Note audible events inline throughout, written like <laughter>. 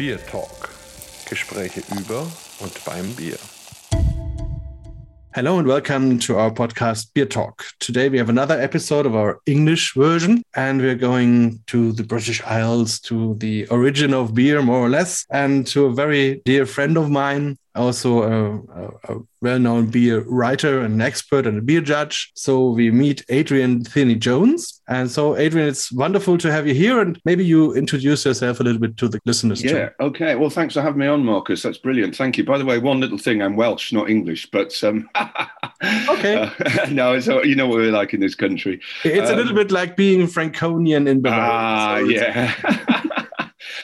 Beer Talk. Gespräche über und beim Bier. Hello and welcome to our podcast Beer Talk. Today we have another episode of our English version, and we're going to the British Isles, to the origin of beer, more or less, and to a very dear friend of mine, also a, a, a well-known beer writer and expert and a beer judge. So we meet Adrian Tierney Jones. And so Adrian, it's wonderful to have you here and maybe you introduce yourself a little bit to the listeners. Yeah, too. okay. Well, thanks for having me on, Marcus. That's brilliant. Thank you. By the way, one little thing, I'm Welsh, not English, but um <laughs> Okay. uh, <laughs> no, it's you know what we're like in this country. It's a little Um, bit like being Franconian in Bavaria. Ah, So yeah. <laughs>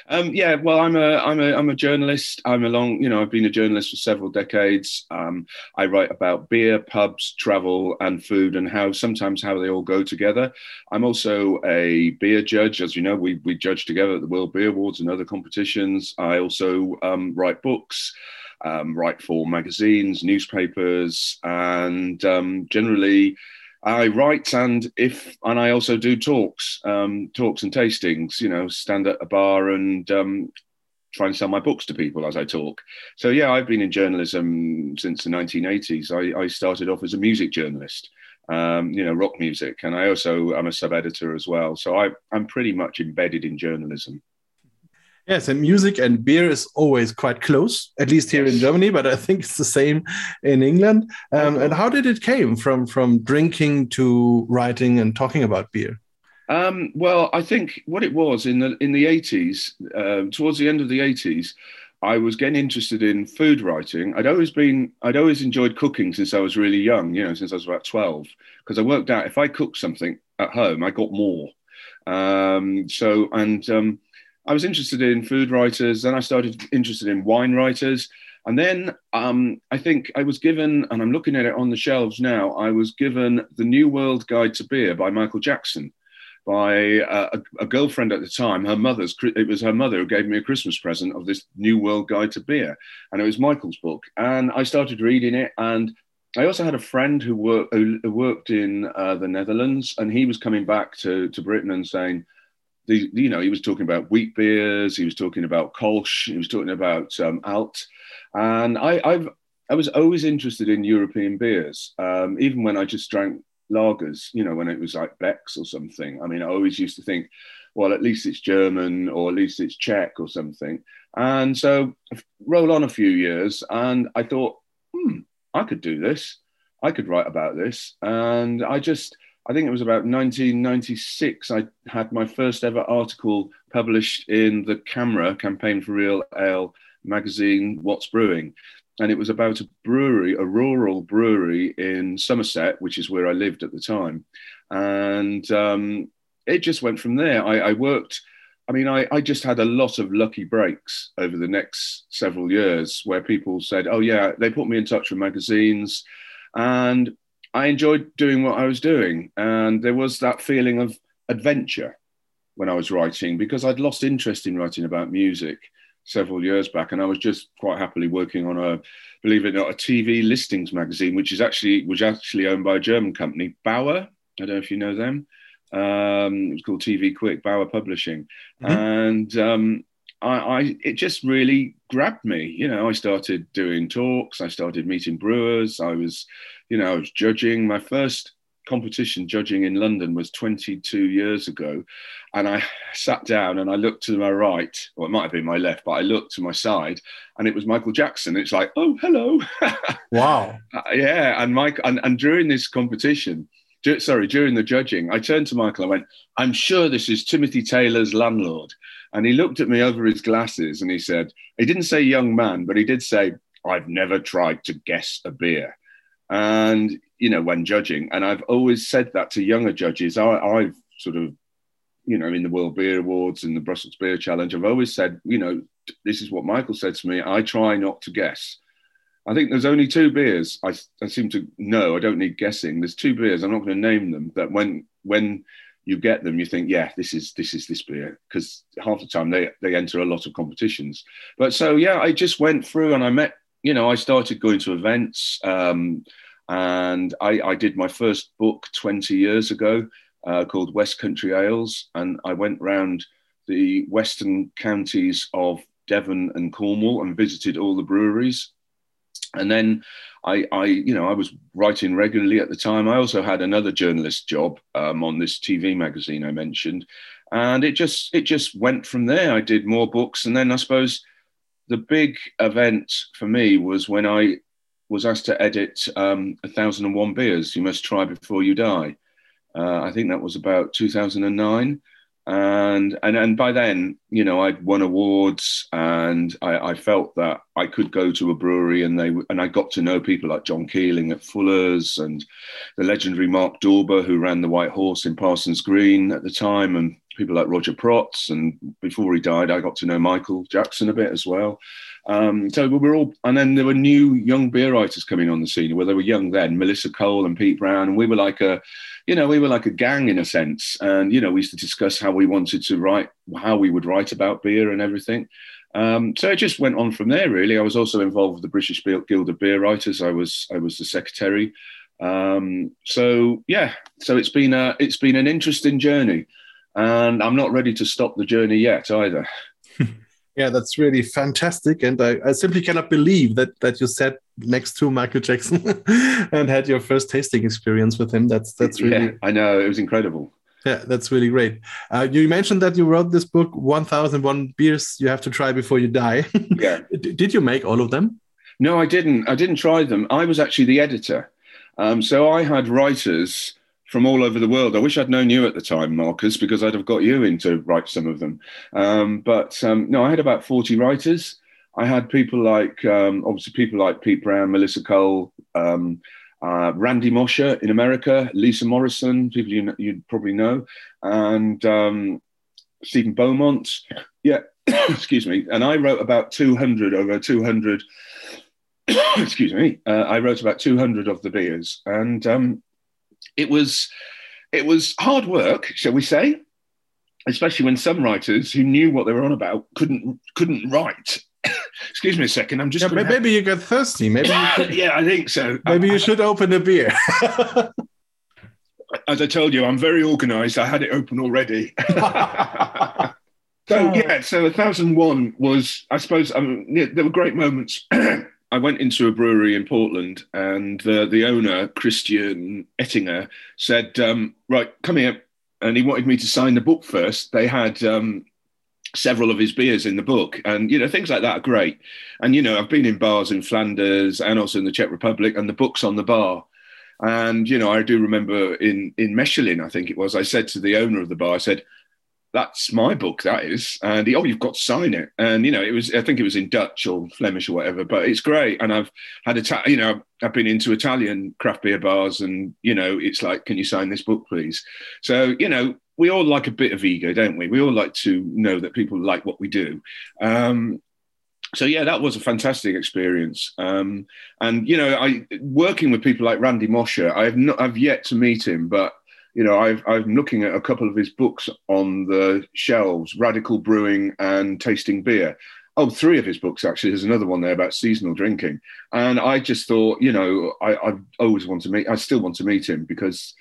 um, yeah, well, I'm a, I'm a, I'm a journalist. I'm a long, you know, I've been a journalist for several decades. Um, I write about beer, pubs, travel, and food, and how sometimes how they all go together. I'm also a beer judge, as you know. We we judge together at the World Beer Awards and other competitions. I also um, write books. Um, write for magazines, newspapers, and um, generally I write and if and I also do talks, um, talks and tastings. You know, stand at a bar and um, try and sell my books to people as I talk. So yeah, I've been in journalism since the 1980s. I, I started off as a music journalist, um, you know, rock music, and I also I'm a sub editor as well. So I, I'm pretty much embedded in journalism. Yes, and music and beer is always quite close, at least here in Germany. But I think it's the same in England. Um, Oh. and how did it came from from drinking to writing and talking about beer? Um, well, I think what it was in the in the eighties, um, towards the end of the eighties, I was getting interested in food writing. I'd always been, I'd always enjoyed cooking since I was really young. You know, since I was about twelve, because I worked out if I cooked something at home, I got more. Um, so, and um, I was interested in food writers. Then I started interested in wine writers. And then um, I think I was given, and I'm looking at it on the shelves now, I was given The New World Guide to Beer by Michael Jackson by uh, a, a girlfriend at the time. Her mother's, it was her mother who gave me a Christmas present of this New World Guide to Beer. And it was Michael's book. And I started reading it. And I also had a friend who, worked who worked in uh, the Netherlands, and he was coming back to, to Britain and saying, the, you know, he was talking about wheat beers, he was talking about Kolsch, he was talking about um, Alt, and I, I've I was always interested in European beers, um, even when I just drank lagers. You know, when it was like Beck's or something. I mean, I always used to think, well, at least it's German or at least it's Czech or something. And so, roll on a few years, and I thought, hmm, I could do this. I could write about this, and I just I think it was about 1996. I had my first ever article published in the CAMRA Campaign for Real Ale magazine, What's Brewing. And it was about a brewery, a rural brewery in Somerset, which is where I lived at the time. And um, it just went from there. I, I worked, I mean, I, I just had a lot of lucky breaks over the next several years where people said, oh, yeah, they put me in touch with magazines. And I enjoyed doing what I was doing. And there was that feeling of adventure when I was writing because I'd lost interest in writing about music several years back. And I was just quite happily working on a, believe it or not, a TV listings magazine, which is actually, was actually owned by a German company, Bauer. I don't know if you know them. Um, it was called TV Quick, Bauer Publishing. Mhm. And um, I, I, it just really grabbed me. You know, I started doing talks, I started meeting brewers, I was, you know, I was judging. My first competition judging in London was 22 years ago. And I sat down and I looked to my right, or it might have been my left, but I looked to my side and it was Michael Jackson. It's like, oh, hello. <laughs> Wow. Uh, yeah, and Mike, and, and during this competition, sorry, during the judging, I turned to Michael. I went, "I'm sure this is Timothy Taylor's landlord." And he looked at me over his glasses and he said, he didn't say young man, but he did say, "I've never tried to guess a beer." And you know, when judging, and I've always said that to younger judges. I, I've sort of, you know, in the World Beer Awards and the Brussels Beer Challenge, I've always said, you know, this is what Michael said to me. I try not to guess. I think there's only two beers I, I seem to know. I don't need guessing. There's two beers. I'm not going to name them. That when when you get them, you think, yeah, this is this is this beer because half the time they they enter a lot of competitions. But so yeah, I just went through and I met. You know, I started going to events, um, and I, I did my first book 20 years ago uh, called West Country Ales, and I went round the western counties of Devon and Cornwall and visited all the breweries. And then I, I, you know, I was writing regularly at the time. I also had another journalist job um, on this TV magazine I mentioned, and it just it just went from there. I did more books, and then I suppose the big event for me was when I was asked to edit um, A Thousand and One Beers You Must Try Before You Die. Uh, I think that was about 2009 and and and by then you know I'd won awards and I, I, felt that I could go to a brewery and they and I got to know people like John Keeling at Fuller's and the legendary Mark Dorber who ran the White Horse in Parsons Green at the time and people like Roger Protz and before he died I got to know Michael Jackson a bit as well um, so we were all, and then there were new young beer writers coming on the scene. Well, they were young then, Melissa Cole and Pete Brown, and we were like a, you know, we were like a gang in a sense. And you know, we used to discuss how we wanted to write, how we would write about beer and everything. Um, so it just went on from there. Really, I was also involved with the British Guild of Beer Writers. I was, I was the secretary. Um, so yeah, so it's been a, it's been an interesting journey, and I'm not ready to stop the journey yet either. <laughs> Yeah, that's really fantastic, and I, I simply cannot believe that that you sat next to Michael Jackson <laughs> and had your first tasting experience with him. That's that's really. Yeah, I know it was incredible. Yeah, that's really great. Uh, you mentioned that you wrote this book, 1001 Beers You Have to Try Before You Die. <laughs> Yeah. Did you make all of them? No, I didn't. I didn't try them. I was actually the editor. Um, so I had writers from all over the world. I wish I'd known you at the time, Marcus, because I'd have got you in to write some of them. Um, but um, no, I had about 40 writers. I had people like, um, obviously, people like Pete Brown, Melissa Cole, um, uh, Randy Mosher in America, Lisa Morrison, people you would probably know, and um, Stephen Beaumont. Yeah, <coughs> excuse me. And I wrote about 200 over 200. <coughs> excuse me. Uh, I wrote about 200 of the beers. And um, it was it was hard work, shall we say? Especially when some writers who knew what they were on about couldn't couldn't write. <coughs> Excuse me a second. I'm just yeah, maybe have... you got thirsty. Maybe <coughs> should... yeah, I think so. Maybe you should open a beer. <laughs> As I told you, I'm very organised. I had it open already. <laughs> so yeah, so a thousand one was, I suppose, um, yeah, there were great moments. <coughs> I went into a brewery in Portland, and the the owner Christian Ettinger said, um, "Right, come here," and he wanted me to sign the book first. They had um, several of his beers in the book, and you know things like that are great. And you know, I've been in bars in Flanders and also in the Czech Republic, and the book's on the bar. And you know, I do remember in in Mechelen, I think it was. I said to the owner of the bar, I said, that's my book that is. And he, oh you've got to sign it. And you know it was i think it was in dutch or flemish or whatever but it's great. And i've had a you know i've been into italian craft beer bars and you know it's like can you sign this book please? So you know we all like a bit of ego don't we? We all like to know that people like what we do. Um, so yeah, that was a fantastic experience. Um, and you know, I working with people like Randy Mosher. I have not, I've yet to meet him, but you know, I've, I'm looking at a couple of his books on the shelves Radical Brewing and Tasting Beer. Oh, three of his books actually. There's another one there about seasonal drinking. And I just thought, you know, I, I always want to meet, I still want to meet him because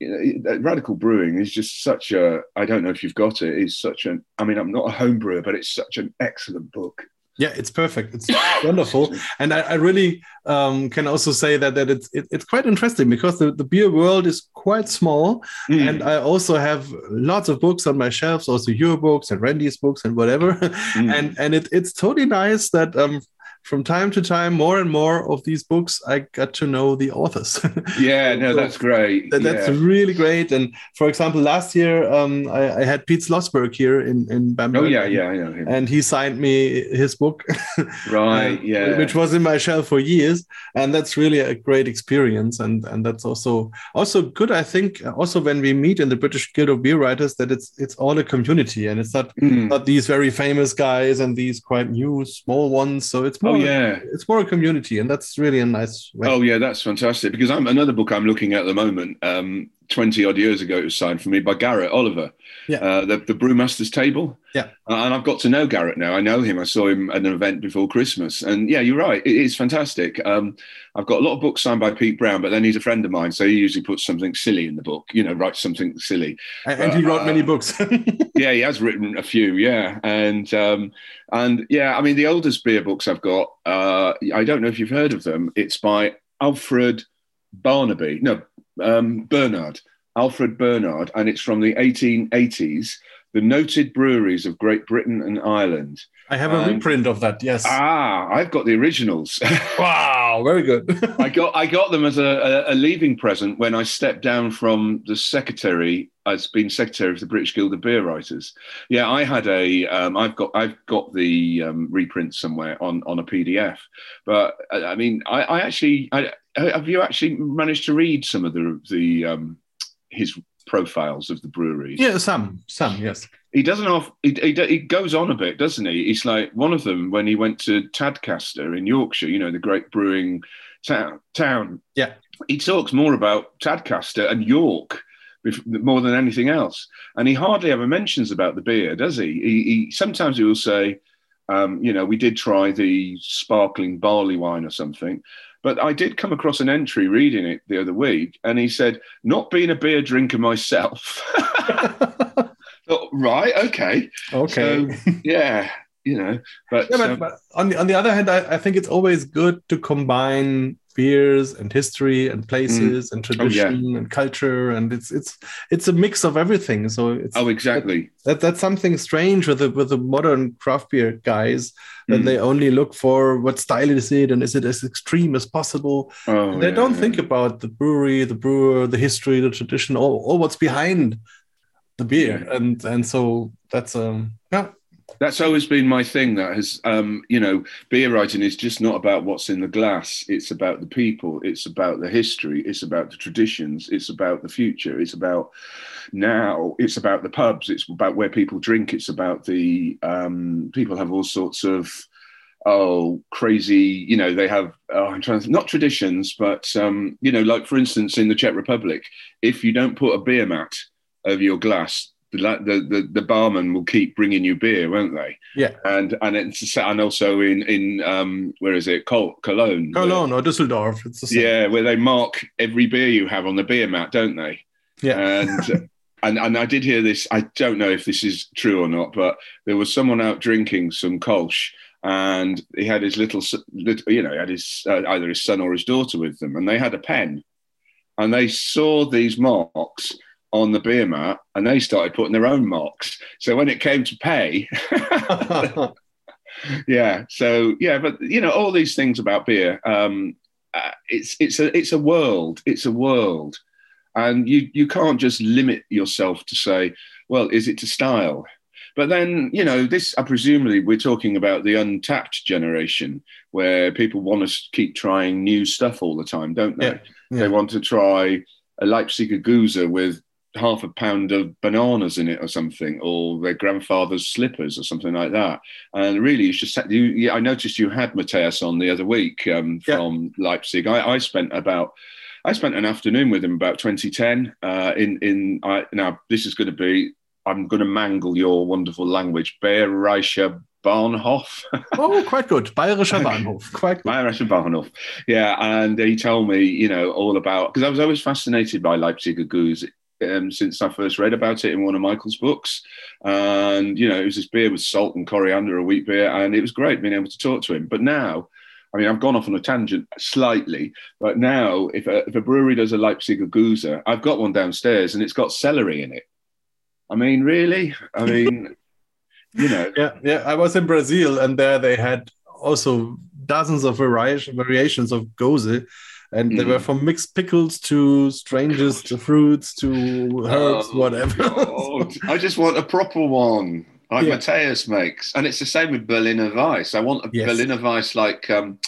you know, Radical Brewing is just such a, I don't know if you've got it, it's such an, I mean, I'm not a home brewer, but it's such an excellent book. Yeah, it's perfect. It's wonderful, and I, I really um, can also say that that it's it, it's quite interesting because the, the beer world is quite small, mm. and I also have lots of books on my shelves, also your books and Randy's books and whatever, mm. <laughs> and and it, it's totally nice that um, from time to time, more and more of these books, I got to know the authors. <laughs> yeah, no, so that's great. That, that's yeah. really great. And for example, last year um, I, I, had Pete Slosberg here in in Bamberg. Oh yeah, yeah, yeah. And he signed me his book. <laughs> right. yeah. Which was in my shelf for years, and that's really a great experience. And and that's also also good. I think also when we meet in the British Guild of Beer Writers, that it's it's all a community, and it's not mm. not these very famous guys and these quite new small ones. So it's more. Oh yeah, it's more a community, and that's really a nice. Way. Oh yeah, that's fantastic. Because I'm another book I'm looking at at the moment. Um, 20 odd years ago, it was signed for me by Garrett Oliver, Yeah. uh, the, the Brewmaster's Table. Yeah. Uh, and I've got to know Garrett now. I know him. I saw him at an event before Christmas. And yeah, you're right. It is fantastic. Um, I've got a lot of books signed by Pete Brown, but then he's a friend of mine. So he usually puts something silly in the book, you know, writes something silly. And, and he wrote many books. <laughs> yeah, he has written a few. Yeah, and um, and yeah, I mean, the oldest beer books I've got. Uh, I don't know if you've heard of them. It's by Alfred Barnaby. No, um, Bernard. Alfred Barnard, and it's from the 1880s. The noted breweries of Great Britain and Ireland. I have a Um, reprint of that. Yes. Ah, I've got the originals. <laughs> wow, very good. <laughs> I got I got them as a, a, a leaving present when I stepped down from the secretary as being secretary of the British Guild of Beer Writers. Yeah, I had a um, I've got I've got the um, reprint somewhere on on a PDF. But uh, I mean, I, I actually I, have you actually managed to read some of the the um, his profiles of the breweries? yeah, some, some, yes. he doesn't off he, he, he goes on a bit doesn't he he's like one of them when he went to tadcaster in yorkshire you know the great brewing town town Yeah. he talks more about tadcaster and york more than anything else and he hardly ever mentions about the beer does he he, he sometimes he will say um, you know we did try the sparkling barley wine or something but I did come across an entry reading it the other week, and he said, "Not being a beer drinker myself." <laughs> <laughs> Thought, right, okay, okay. So, yeah, you know, but, yeah, but, um, but on the on the other hand, I, I think it's always good to combine beers and history and places and Oh, yeah. tradition and culture, and it's it's it's a mix of everything. So it's oh, exactly. that that's something strange with the with the modern craft beer guys that Mm. they only look for what style is it and is it as extreme as possible. Oh, they yeah, don't think about the brewery, the brewer, the history, the tradition, all, all what's behind the beer, and and so that's um yeah That's always been my thing. That has, um, you know, beer writing is just not about what's in the glass. It's about the people. It's about the history. It's about the traditions. It's about the future. It's about now. It's about the pubs. It's about where people drink. It's about the um, people have all sorts of oh crazy. You know, they have. Oh, I'm trying to not traditions, but um, you know, like for instance, in the Czech Republic, if you don't put a beer mat over your glass. The, the, the, barman will keep bringing you beer, won't they? yeah and and it's and also in in um where is it Col- Cologne Cologne or Düsseldorf. It's the same. yeah where they mark every beer you have on the beer mat don't they yeah. and <laughs> and and I did hear this I don't know if this is true or not but there was someone out drinking some Kolsch and he had his little s- lit- you know he had his uh, either his son or his daughter with them and they had a pen and they saw these marks on the beer mat and they started putting their own marks. So when it came to pay <laughs> <laughs> yeah so yeah but you know all these things about beer um uh, it's it's a it's a world it's a world. And you you can't just limit yourself to say well is it to style? But then you know this i presumably we're talking about the Untappd generation where people want to keep trying new stuff all the time don't they? Yeah, yeah. they want to try a leipziger gose with half a pound of bananas in it or something, or their grandfather's slippers or something like that. And really, it's just you. Yeah, I noticed you had Mateus on the other week um, Yeah. from Leipzig. I, I spent about. I spent an afternoon with him about 2010. Uh, in in I, now this is going to be. I'm going to mangle your wonderful language. Bayerischer Bahnhof. <laughs> oh, quite good. Bayerischer Bahnhof. Quite good. Bayerischer Bahnhof. Yeah, and he told me, you know, all about because I was always fascinated by Leipziger Gose um, since I first read about it in one of Michael's books. And you know, it was this beer with salt and coriander, a wheat beer, and it was great being able to talk to him. But now. I mean, I've gone off on a tangent slightly, but now if a, if a brewery does a Leipziger Gose, I've got one downstairs and it's got celery in it. I mean, really? I <laughs> mean, you know, Yeah, yeah. I was in Brazil, and there they had also dozens of variation, variations of gose, and they Mm. were from mixed pickles to strangest fruits to herbs, Oh, whatever. I just want a proper one, like Yeah. Mateus makes. And it's the same with Berliner Weiss. I want a Yes. Berliner Weiss like, um,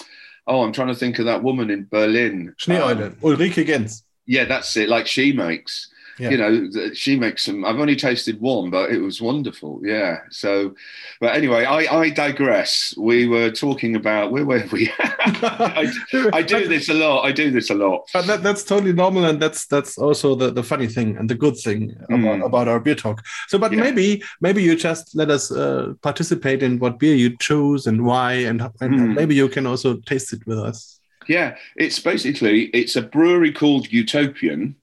oh, I'm trying to think of that woman in Berlin. Schneeeule, Um, Ulrike Genz. yeah, that's it, like she makes. Yeah. You know, she makes some. I've only tasted one, but it was wonderful. Yeah. So, but anyway, I, I digress. We were talking about where were we? <laughs> I, I do this a lot. I do this a lot. But that, that's totally normal, and that's that's also the, the funny thing and the good thing about, Mm. about our beer talk. So, but Yeah. maybe maybe you just let us uh, participate in what beer you choose and why, and, and Mm. maybe you can also taste it with us. Yeah, it's basically it's a brewery called Utopian,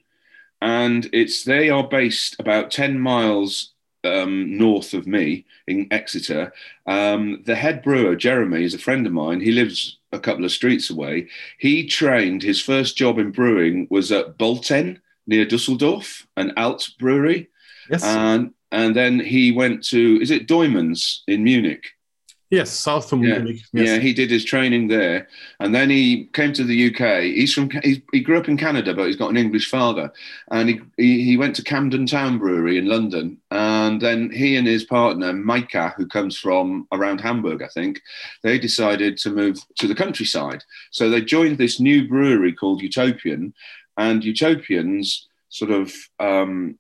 and it's they are based about ten miles um, north of me in Exeter. Um, the head brewer Jeremy is a friend of mine. He lives a couple of streets away. He trained his first job in brewing was at Bolten near Dusseldorf, an Alt brewery, Yes, and and then he went to is it Doemens in Munich. Yes, south from Yeah. Munich. Yes. Yeah, he did his training there, and then he came to the UK. He's from he, he grew up in Canada, but he's got an English father, and he, he he went to Camden Town Brewery in London, and then he and his partner Micah, who comes from around Hamburg, I think, they decided to move to the countryside. So they joined this new brewery called Utopian, and Utopians sort of. Um,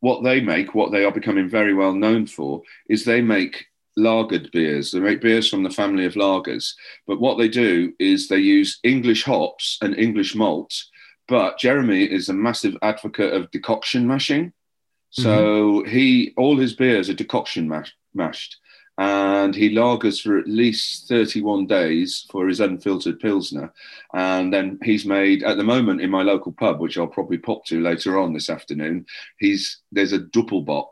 what they make, what they are becoming very well known for, is they make lagered beers. They make beers from the family of lagers. But what they do is they use English hops and English malt. But Jeremy is a massive advocate of decoction mashing. Mm-hmm. So he all his beers are decoction mash, mashed. And he lagers for at least 31 days for his unfiltered Pilsner. And then he's made, at the moment, in my local pub, which I'll probably pop to later on this afternoon, he's there's a Doppelbock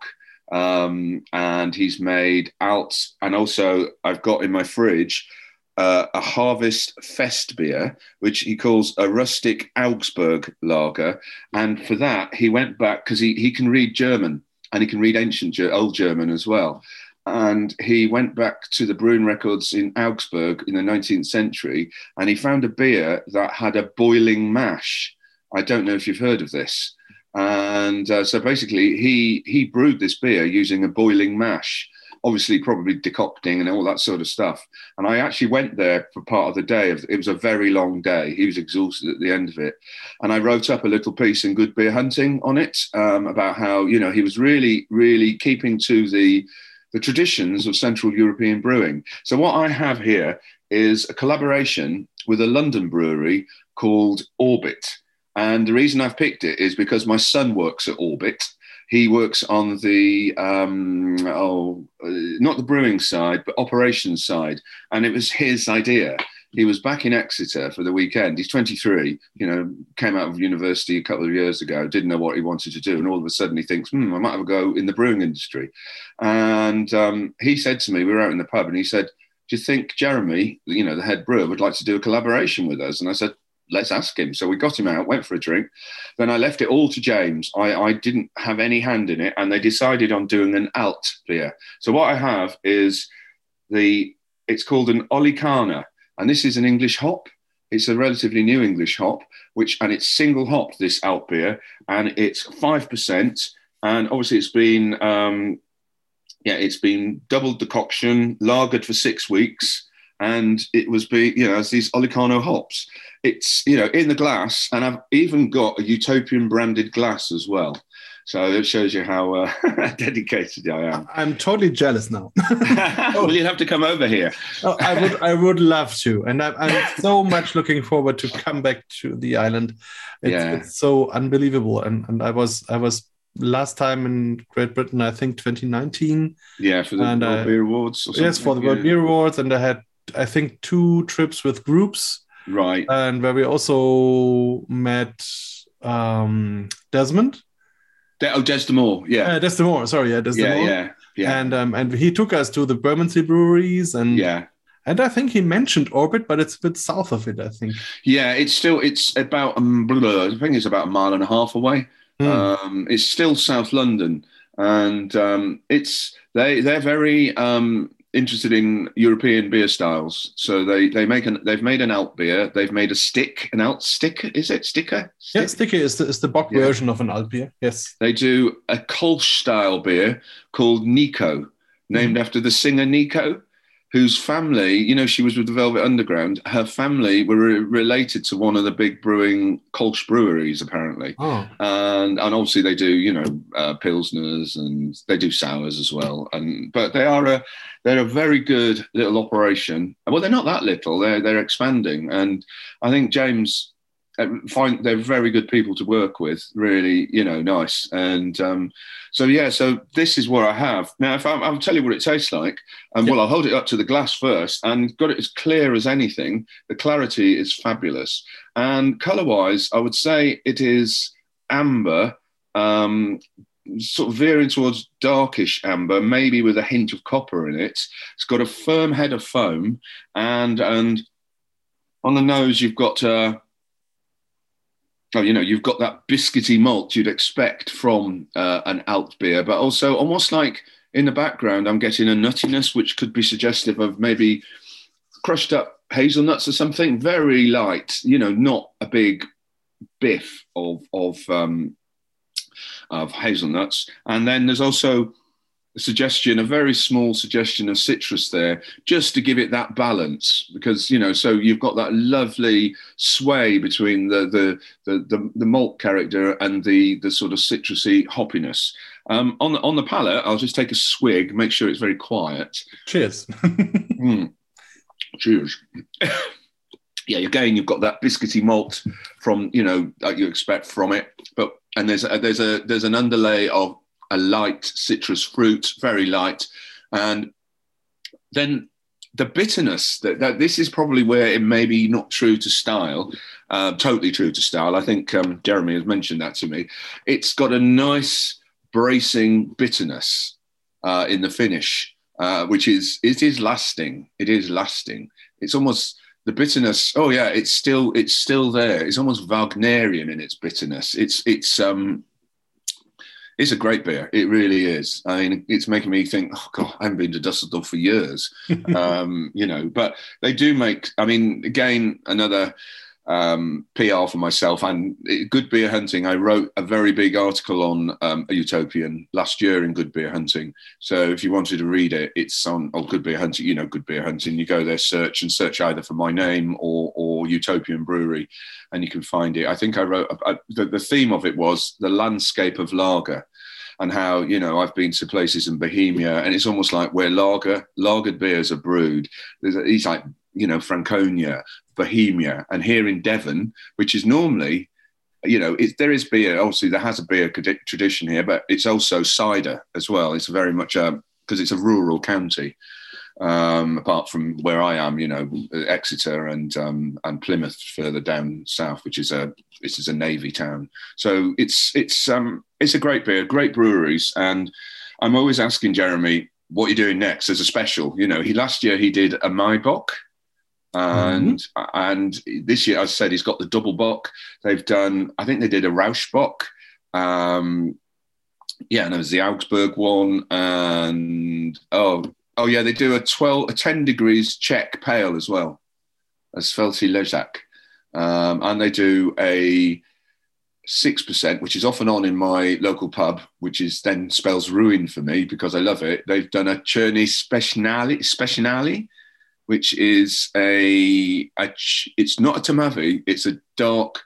um, and he's made out. And also, I've got in my fridge uh, a Harvest Fest beer, which he calls a rustic Augsburg lager. And for that, he went back because he, he can read German and he can read ancient old German as well. And he went back to the brewing records in Augsburg in the 19th century and he found a beer that had a boiling mash. I don't know if you've heard of this. And uh, so basically, he he brewed this beer using a boiling mash, obviously probably decocting and all that sort of stuff. And I actually went there for part of the day. It was a very long day. He was exhausted at the end of it, and I wrote up a little piece in Good Beer Hunting on it um, about how you know he was really really keeping to the the traditions of Central European brewing. So what I have here is a collaboration with a London brewery called Orbit. And the reason I've picked it is because my son works at Orbit. He works on the um, oh, uh, not the brewing side, but operations side, and it was <laughs> his idea. He was back in Exeter for the weekend. He's 23. You know, came out of university a couple of years ago. Didn't know what he wanted to do, and all of a sudden he thinks, "Hmm, I might have a go in the brewing industry." And um, he said to me, we were out in the pub, and he said, "Do you think Jeremy, you know, the head brewer, would like to do a collaboration with us?" And I said, let's ask him. So we got him out, went for a drink. Then I left it all to James. I, I didn't have any hand in it, and they decided on doing an alt beer. So what I have is the it's called an Olicana, and this is an English hop. It's a relatively new English hop, which and it's single hopped this alt beer, and it's five percent. And obviously, it's been um, yeah, it's been double decoction, lagered for six weeks, and it was be you know as these Olicana hops. It's you know in the glass, and I've even got a Utopian branded glass as well. So it shows you how uh, <laughs> dedicated I am. I'm totally jealous now. <laughs> <laughs> well, you'll have to come over here. Oh, I would, I would love to, and I'm, I'm so much looking forward to come back to the island. It's, Yeah. it's so unbelievable, and and I was, I was last time in Great Britain, I think 2019. Yeah, for the And, World uh, Beer Awards. Or Yes, for the World yeah. Beer Awards, and I had, I think, two trips with groups, Right. and where we also met um, Desmond. De- oh, Des de Moor. Yeah. Uh, Des de Moor, sorry, yeah. Des de Moor. Yeah. Yeah. yeah. And um, and he took us to the Bermondsey breweries, and yeah. and I think he mentioned Orbit, but it's a bit south of it, I think. Yeah. It's still. It's about. Um, blah, I think it's about a mile and a half away. Hmm. Um, it's still South London, and um, it's they they're very um, interested in European beer styles. So they they make an they've made an alt beer. They've made a stick, an alt stick. Is it sticker? Yeah, sticker is the, is the Bock Yeah. version of an alt beer. Yes. They do a Kolsch style beer called Nico, named mm-hmm. after the singer Nico. Whose family, you know, she was with the Velvet Underground. Her family were re- related to one of the big brewing Kolsch breweries, apparently. Oh, And and obviously they do, you know, uh, pilsners and they do sours as well. And but they are a they're a very good little operation. Well, they're not that little. They're they're expanding, and I think James find they're very good people to work with. Really, you know, nice. And um, so yeah, so this is what I have now. If I'm, I'll tell you what it tastes like, and well, I'll hold it up to the glass first, and got it as clear as anything. The clarity is fabulous, and color-wise, I would say it is amber. Um, sort of veering towards darkish amber, maybe with a hint of copper in it. It's got a firm head of foam, and and on the nose you've got uh, oh, you know, you've got that biscuity malt you'd expect from uh, an alt beer, but also almost like in the background, I'm getting a nuttiness which could be suggestive of maybe crushed up hazelnuts or something. Very light, you know, not a big biff of of um, of hazelnuts. And then there's also a suggestion, a very small suggestion of citrus there, just to give it that balance. Because you know, so you've got that lovely sway between the the the, the, the malt character and the the sort of citrusy hoppiness. Um, on the on the palate, I'll just take a swig, make sure it's very quiet. cheers. <laughs> Mm. Cheers. yeah, again, you've got that biscuity malt from you know that you expect from it, but and there's a, there's a there's an underlay of a light citrus fruit, very light, and then the bitterness that, that this is probably where it may be not true to style, uh, totally true to style. I think um, Jeremy has mentioned that to me. It's got a nice bracing bitterness uh, in the finish, uh, which is it is lasting. It is lasting. It's almost the bitterness. Oh yeah, it's still it's still there. It's almost Wagnerian in its bitterness. It's it's um it's a great beer. It really is. I mean, it's making me think, oh God, I haven't been to Dusseldorf for years. <laughs> um, you know, but they do make, I mean, again, another um, PR for myself and Good Beer Hunting. I wrote a very big article on um, a Utopian last year in Good Beer Hunting. So if you wanted to read it, it's on oh, Good Beer Hunting. You know, Good Beer Hunting. You go there, search and search either for my name or or Utopian Brewery, and you can find it. I think I wrote a, the, the theme of it was the landscape of lager and how you know I've been to places in Bohemia, and it's almost like where lager lagered beers are brewed. There's a, he's like you know Franconia, Bohemia, and here in Devon, which is normally. You know, it, there is beer. Obviously, there has a beer tradition here, but it's also cider as well. It's very much a because it's a rural county. Um, apart from where I am, you know, Exeter and um, and Plymouth further down south, which is a this is a navy town. So it's it's um it's a great beer, great breweries, and I'm always asking Jeremy what you're doing next as a special. You know, he last year he did a Maibock, and and this year, as I said, he's got the double bock. They've done, I think they did a Rauchbock. Um, yeah, and there was the Augsburg one, and oh oh yeah, they do a twelve, a ten degrees Czech pale as well, as Světlý Ležák. Um, and they do a six percent, which is off and on in my local pub, which is then spells ruin for me because I love it. They've done a Cherny Speciali, Speciali, which is a, a it's not a Tmavý, it's a dark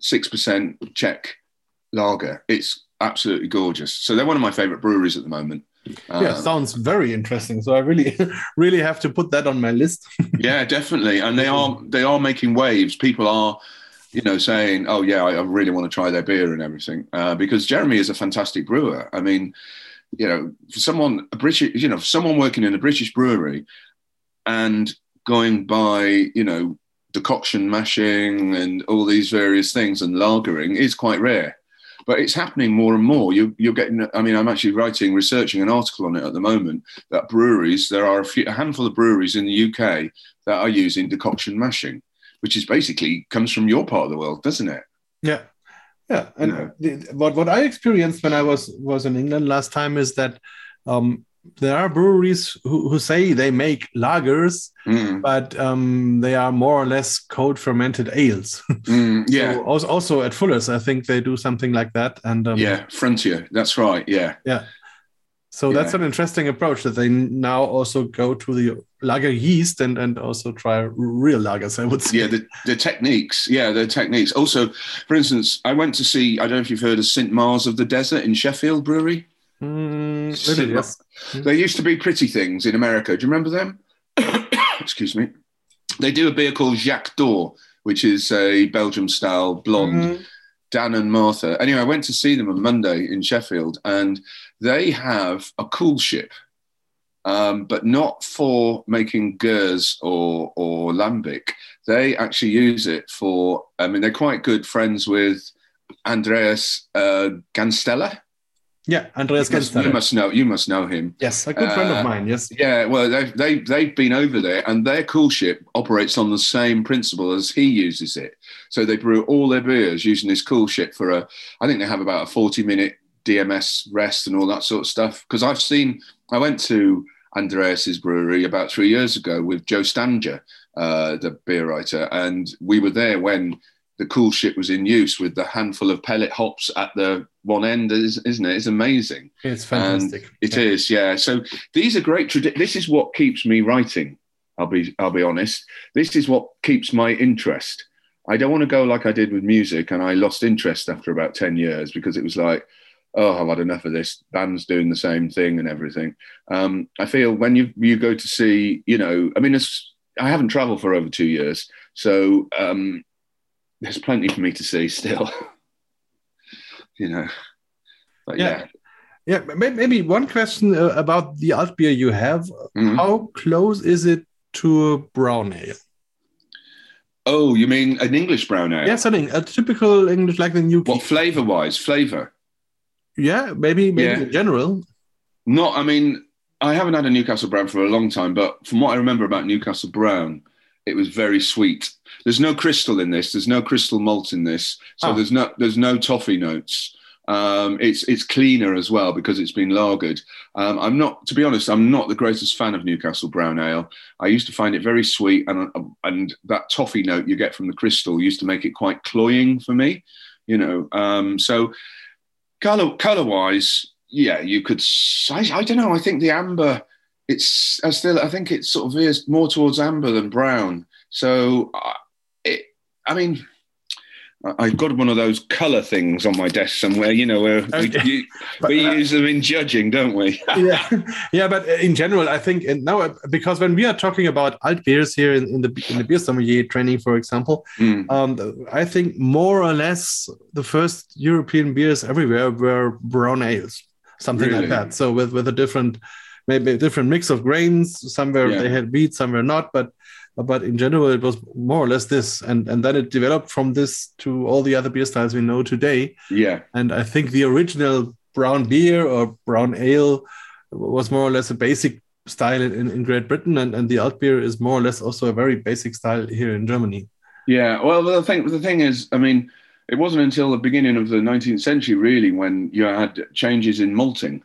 six percent Czech lager. It's absolutely gorgeous. So they're one of my favorite breweries at the moment. yeah, Um, sounds very interesting. So I really, <laughs> really have to put that on my list. <laughs> yeah, definitely. And they are they are making waves. People are, you know, saying, "Oh yeah, I, I really want to try their beer and everything," uh, because Jeremy is a fantastic brewer. I mean, you know, for someone a British, you know, for someone working in a British brewery and going by, you know, decoction mashing and all these various things and lagering is quite rare. But it's happening more and more. You, you're getting. I mean, I'm actually writing, researching an article on it at the moment. That breweries, there are a, few, a handful of breweries in the UK that are using decoction mashing, which is basically comes from your part of the world, doesn't it? Yeah, yeah. And the- what what I experienced when I was was in England last time is that um, there are breweries who, who say they make lagers, Mm, but um, they are more or less cold fermented ales. <laughs> mm, yeah, So also, also at Fuller's, I think they do something like that. And um, yeah, Frontier. That's right. Yeah, yeah. So that's an interesting approach that they now also go to the lager yeast and, and also try real lagers, I would say. Yeah, the, the techniques. Yeah, the techniques. Also, for instance, I went to see, I don't know if you've heard of St. Mars of the Desert in Sheffield Brewery. Mm, maybe, yes. There used to be pretty things in America. Do you remember them? <coughs> Excuse me. They do a beer called Jacques d'Or, which is a Belgium style blonde. Mm, Dan and Martha. Anyway, I went to see them on Monday in Sheffield, and they have a coolship, um, but not for making gueuze or or lambic. They actually use it for. I mean, they're quite good friends with Andreas uh, Gänstaller. Yeah, Andreas You must, you must know. You must know him. Yes, a good friend Uh, of mine, yes. Yeah, well, they've, they, they've been over there, and their coolship operates on the same principle as he uses it. So they brew all their beers using this coolship for a, I think they have about a 40 minute DMS rest and all that sort of stuff. Because I've seen, I went to Andreas's brewery about three years ago with Joe Stange, uh, the beer writer, and we were there when the coolship was in use with the handful of pellet hops at the one end, is- isn't it? It's amazing. It's fantastic. It is, yeah. So these are great. Tradi- this is what keeps me writing. I'll be, I'll be honest. This is what keeps my interest. I don't want to go like I did with music, and I lost interest after about ten years because it was like, oh, I've had enough of this. Band's doing the same thing and everything. Um, I feel when you you go to see, you know, I mean, it's, I haven't travelled for over two years, so um, there's plenty for me to see still. <laughs> you know, but Yeah. yeah. Yeah, maybe one question uh, about the alt beer you have. Mhm. How close is it to a brown ale? Oh, you mean an English brown ale? Yes, I think a typical English, like the new. What flavour wise? Flavour? Yeah, maybe, maybe Yeah. in general. Not. I mean, I haven't had a Newcastle brown for a long time, but from what I remember about Newcastle brown, it was very sweet. There's no crystal in this. There's no crystal malt in this, so Ah. there's no there's no toffee notes. Um, it's it's cleaner as well because it's been lagered. Um, I'm not, to be honest, I'm not the greatest fan of Newcastle brown ale. I used to find it very sweet, and and that toffee note you get from the crystal used to make it quite cloying for me. You know, um, so color color wise, yeah, you could. I don't know. I think the amber. It's I still. I think it sort of veers more towards amber than brown. So, uh. I mean. I- I've got one of those colour things on my desk somewhere, you know, where we, you, <laughs> But, we uh, use them in judging, don't we? <laughs> yeah, yeah, but in general, I think and now uh, because when we are talking about alt beers here in, in the in the beer sommelier training, for example, Mm, um, I think more or less the first European beers everywhere were brown ales, something like that. So with with a different, maybe a different mix of grains. Somewhere Yeah. they had wheat, somewhere not, but but in general it was more or less this, and and then it developed from this to all the other beer styles we know today. yeah, And I think the original brown beer or brown ale was more or less a basic style in, in Great Britain, and, and the alt beer is more or less also a very basic style here in Germany. yeah. Well, the thing, the thing is, I mean, it wasn't until the beginning of the 19th century, really, when you had changes in malting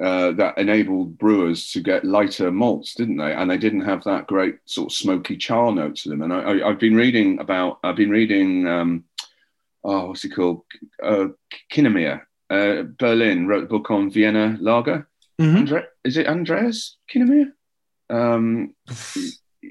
uh, that enabled brewers to get lighter malts, didn't they? And they didn't have that great sort of smoky char note to them. And I, I, I've been reading about, I've been reading, um, oh, what's it called? Uh, Krennmair. Uh, Berlin wrote a book on Vienna lager. Mhm. Andre- is it Andreas Krennmair? Um,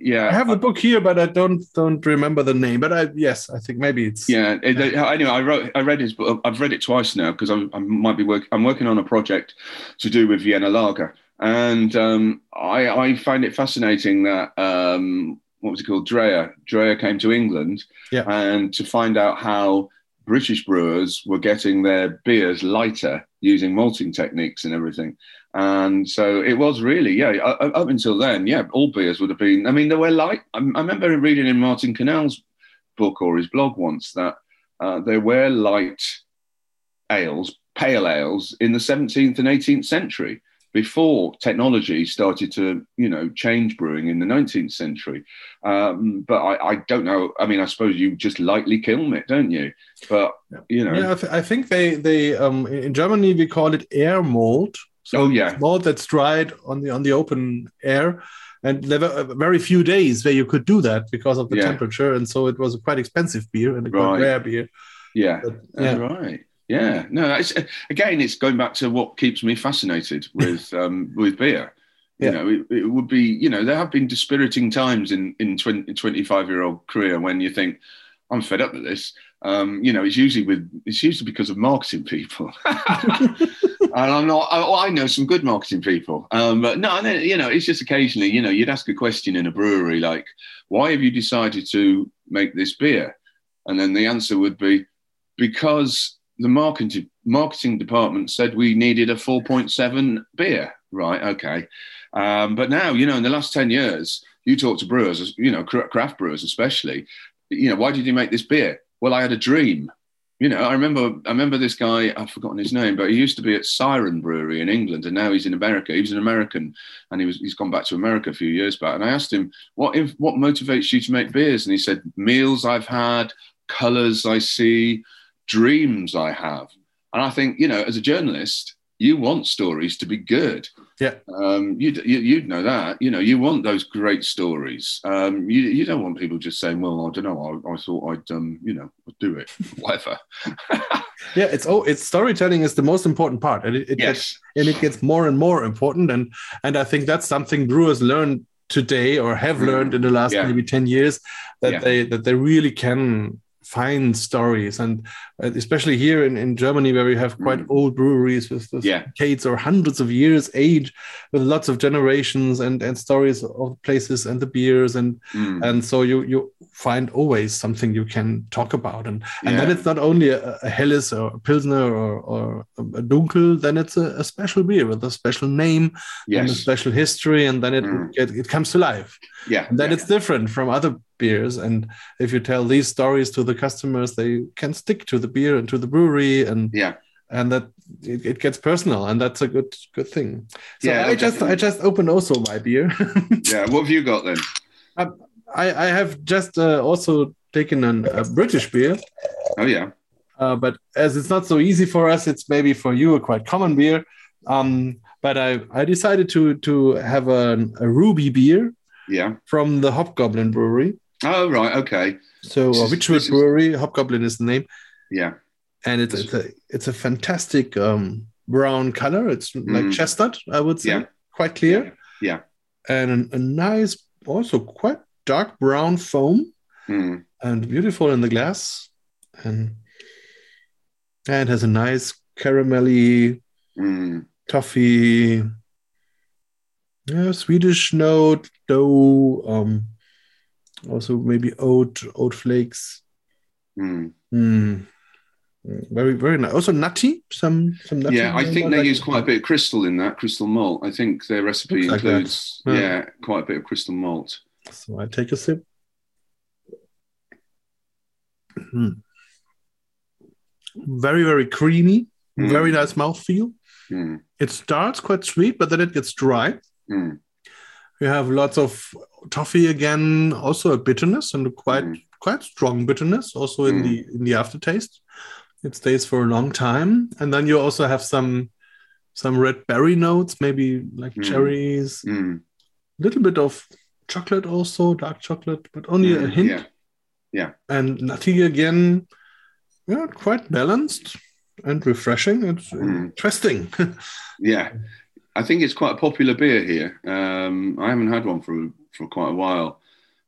yeah, I have the book here, but I don't don't remember the name. But I yes, I think maybe it's Yeah. It, anyway, I wrote, I read his book. I've read it twice now because I might be work. I'm working on a project to do with Vienna Lager, and um, I, I find it fascinating that um, what was it called? Dreher. Dreher came to England, Yeah. and to find out how British brewers were getting their beers lighter using malting techniques and everything. And so it was really, yeah, up until then, yeah, all beers would have been, I mean, they were light. I, I remember reading in Martyn Cornell's book or his blog once that uh, there were light ales, pale ales in the 17th and 18th century before technology started to, you know, change brewing in the 19th century. Um, but I, I don't know. I mean, I suppose you just lightly kiln it, don't you? But, you know, yeah. I, th- I think they they um in Germany we call it air mold. Oh, yeah. mold that's dried on the on the open air. And there were uh, very few days where you could do that because of the Yeah. temperature, and so it was a quite expensive beer and a quite rare beer. Yeah. But, yeah. right. Yeah, no. It's, again, it's going back to what keeps me fascinated <laughs> with um, with beer. You Yeah. know, it, it would be. You know, there have been dispiriting times in in 20, 25 year old career when you think, I'm fed up with this. Um, you know, it's usually with it's usually because of marketing people. <laughs> <laughs> and I'm not. I, I know some good marketing people, um, but no, and then, you know, it's just occasionally. You know, you'd ask a question in a brewery like, "Why have you decided to make this beer?" And then the answer would be, "Because the marketing marketing department said we needed a 4.7 beer." Right? Okay. Um, but now, you know, in the last ten years, you talk to brewers, you know, craft brewers especially. You know, why did you make this beer? Well, I had a dream you know, I remember I remember this guy, I've forgotten his name, but he used to be at Siren Brewery in England and now he's in America. He was an American and he was he's gone back to America a few years back. And I asked him, what if what motivates you to make beers? And he said, meals I've had, colours I see, dreams I have. And I think, you know, as a journalist, you want stories to be good. Yeah. Um, you, you, you'd know that. You know, you want those great stories. Um, you, you don't want people just saying, well, I don't know, I, I thought I'd, um, you know, do it, <laughs> whatever. <laughs> Yeah, it's oh, it's storytelling is the most important part, and it, it gets and it gets more and more important, and and I think that's something brewers learned today or have Mm. learned in the last Yeah. maybe ten years that Yeah. they that they really can find stories, and uh, especially here in, in Germany where we have quite Mm. old breweries with, with Yeah. decades or hundreds of years age, with lots of generations and and stories of places and the beers and Mm. and so you you find always something you can talk about and and then it's not only a, a helles or a pilsner or, or a dunkel then it's a, a special beer with a special name and a special history and then it Mm. it, it comes to life Yeah. and then yeah. it's different from other beers and if you tell these stories to the customers they can stick to the beer and to the brewery and Yeah. and that it, it gets personal and that's a good good thing so Yeah, i just i just opened also my beer <laughs> yeah. What have you got then? I, I have just uh, also taken an, a British beer, Oh, yeah. uh, but as it's not so easy for us, it's maybe for you a quite common beer. Um, but I, I decided to to have a, a ruby beer Yeah. from the Hobgoblin Brewery. Oh, right. Okay. So uh, Wychwood Brewery, Hobgoblin is the name, Yeah. and it's it's a it's a fantastic um, brown color. It's like Mm. chestnut, I would say, Yeah. quite clear. Yeah. and a, a nice, also quite dark brown foam. Mm. and beautiful in the glass and and has a nice caramelly Mm. toffee yeah, swedish note dough um also maybe oat oat flakes Mm. Mm. very very nice also nutty some some nutty Yeah, I think they like- use quite a bit of crystal in that crystal malt. I think their recipe Looks like includes, Yeah. yeah, quite a bit of crystal malt. so i take a sip Mm. very very creamy Mm. very nice mouthfeel Mm. it starts quite sweet, but then it gets dry. Mm. You have lots of toffee again, also a bitterness and a quite Mm. quite strong bitterness, also in Mm. the in the aftertaste. It stays for a long time, and then you also have some some red berry notes, maybe like Mm. cherries, Mm. a little bit of chocolate also, dark chocolate, but only a Mm. hint. Yeah. And nutty again, yeah, quite balanced and refreshing. It's Mm. interesting. <laughs> Yeah, I think it's quite a popular beer here. Um, I haven't had one for for quite a while.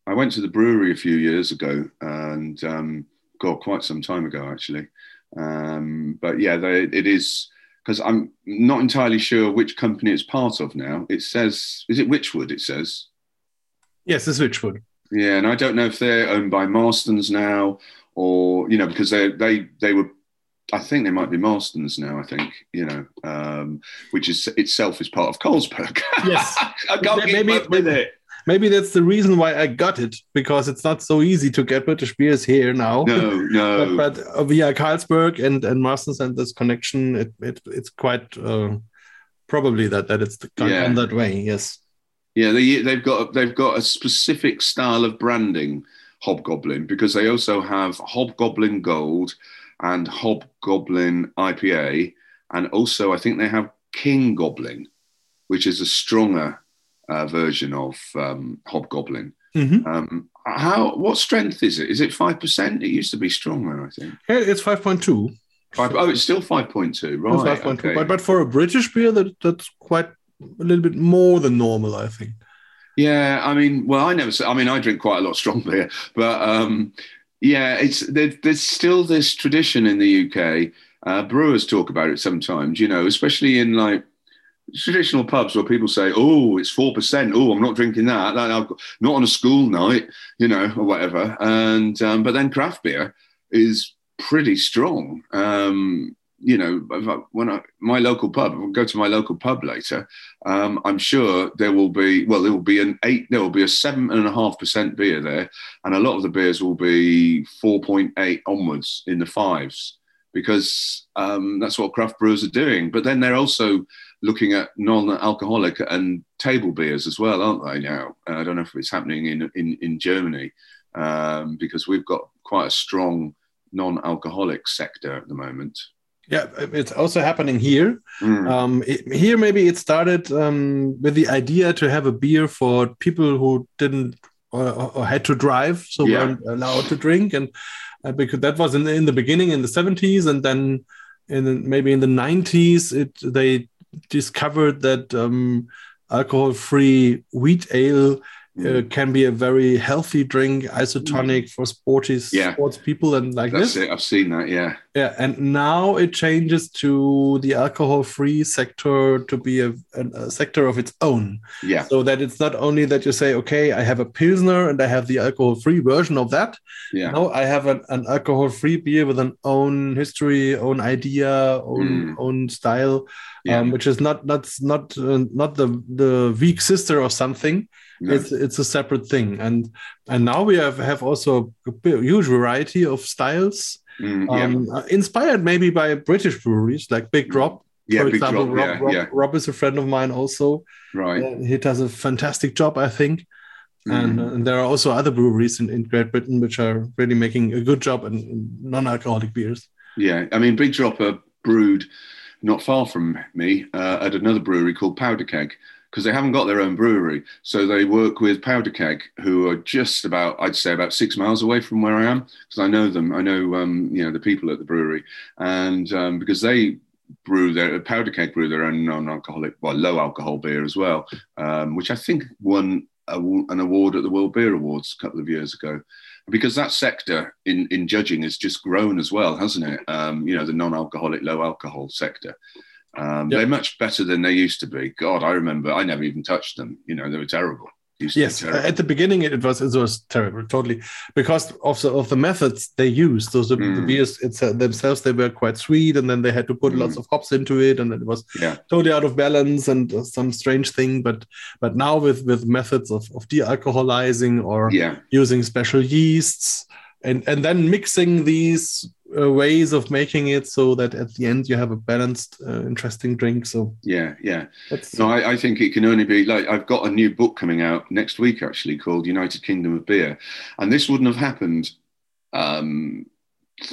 I went to the brewery a few years ago, and um, God, quite some time ago actually. Um, but yeah, they, it is because I'm not entirely sure which company it's part of now. It says, is it Wychwood? It says. yes, it's Wychwood. Yeah, and I don't know if they're owned by Marston's now, or you know, because they they they were. I think they might be Marston's now. I think you know, um, which is itself is part of Carlsberg. <laughs> Yes. I can't Maybe- keep up with it. Maybe that's the reason why I got it because it's not so easy to get British beers here now. No, <laughs> no. but, but uh, via Carlsberg and and Marston's and this connection, it, it it's quite uh, probably that that it's gone Yeah. that way. Yes. Yeah, they they've got they've got a specific style of branding, Hobgoblin, because they also have Hobgoblin Gold and Hobgoblin IPA, and also I think they have King Goblin, which is a stronger uh, version of um, Hobgoblin. Mhm. Um, how what strength is it? Is it five percent? It used to be stronger, I think. Yeah, it's five point two. Five, oh, it's still five point two, right? 5.2. okay. But, but for a British beer, that that's quite a little bit more than normal, I think. Yeah, I mean, well, I never. say- I mean, I drink quite a lot of strong beer, but um, yeah, it's there, there's still this tradition in the UK. Uh, brewers talk about it sometimes, you know, especially in like traditional pubs where people say, "Oh, it's four percent. Oh, I'm not drinking that. got, not on a school night, you know, or whatever." And um, but then craft beer is pretty strong. Um, you know, when I my local pub, I'll go to my local pub later. Um, I'm sure there will be well, there will be an eight, there will be a seven and a half percent beer there, and a lot of the beers will be four point eight onwards in the fives because um, that's what craft brewers are doing. But then they're also looking at non-alcoholic and table beers as well, aren't they? Now I don't know if it's happening in in, in Germany um, because we've got quite a strong non-alcoholic sector at the moment. Yeah, it's also happening here. Mm. Um, it- here, maybe it started um, with the idea to have a beer for people who didn't or, or had to drive, so Yeah. weren't allowed to drink, and uh, because that was in the, in the beginning in the seventies, and then in the, maybe in the nineties, it they discovered that um, alcohol-free wheat ale uh, can be a very healthy drink, isotonic for sporty. Yeah. sports people and like That's this. it. I've seen that. Yeah. Yeah, and now it changes to the alcohol-free sector to be a, a, a sector of its own. Yeah. So that it's not only that you say, okay, I have a pilsner and I have the alcohol-free version of that. Yeah. No, I have an, an alcohol-free beer with an own history, own idea, own Mm. own style, Yeah. um, which is not not not uh, not the the weak sister or something. No. It's it's a separate thing, and and now we have have also a huge variety of styles Mm, um, uh, inspired maybe by British breweries like Big Drop. yeah. for example, drop. Rob, Yeah. Rob. Rob is a friend of mine also. Right. Uh, he does a fantastic job, I think. And, Mm. uh, and there are also other breweries in, in Great Britain which are really making a good job in, in non-alcoholic beers. Yeah, I mean, Big drop are brewed not far from me uh, at another brewery called Powder Keg because they haven't got their own brewery. So they work with Powder Keg, who are just about, I'd say, about six miles away from where I am because I know them. I know, um, you know, the people at the brewery, and um, because they brew their Powder Keg brew their own non-alcoholic, well, low alcohol beer as well, um, which I think won a, an award at the World Beer Awards a couple of years ago because that sector in, in judging has just grown as well, hasn't it? Um, you know, the non-alcoholic, low alcohol sector. Um, Yep. They're much better than they used to be. God, I remember I never even touched them. You know, they were terrible. Used to be Yes, at the beginning it was it was terrible, totally, because of the of the methods they used. Those the, the Mm. beers it's, uh, themselves they were quite sweet, and then they had to put Mm. lots of hops into it, and it was Yeah. totally out of balance and uh, some strange thing. But but now with with methods of of de-alcoholizing or yeah, using special yeasts and and then mixing these uh, ways of making it so that at the end you have a balanced, uh, interesting drink. So yeah, yeah. that's No, I, I think it can only be like I've got a new book coming out next week actually called United Kingdom of Beer, and this wouldn't have happened um,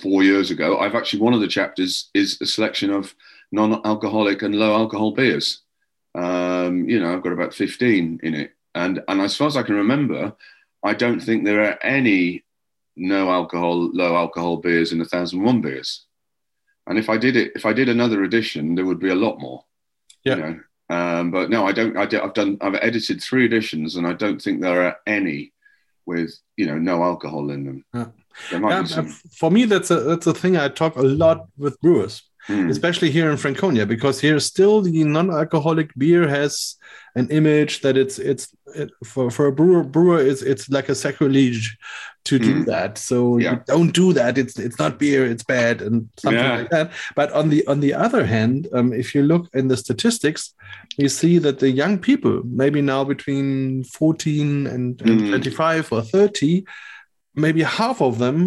four years ago. I've actually one of the chapters is a selection of non-alcoholic and low alcohol beers. Um, you know, I've got about fifteen in it, and and as far as I can remember, I don't think there are any no alcohol, low alcohol beers in a thousand one beers. And if I did it, if I did another edition, there would be a lot more. Yeah. You know? Um, but no, I don't. I I've done. I've edited three editions, and I don't think there are any with you know no alcohol in them. Yeah. Yeah, for me that's a that's a thing I talk a lot with brewers. Hmm. especially here in Franconia, because here still the non-alcoholic beer has an image that it's it's it, for for a brewer brewer it's it's like a sacrilege to do Mm. that. So Yeah. you don't do that. It's it's not beer. It's bad and something Yeah. like that. But on the on the other hand, um, if you look in the statistics, you see that the young people, maybe now between fourteen and, and Mm. twenty five or thirty, maybe half of them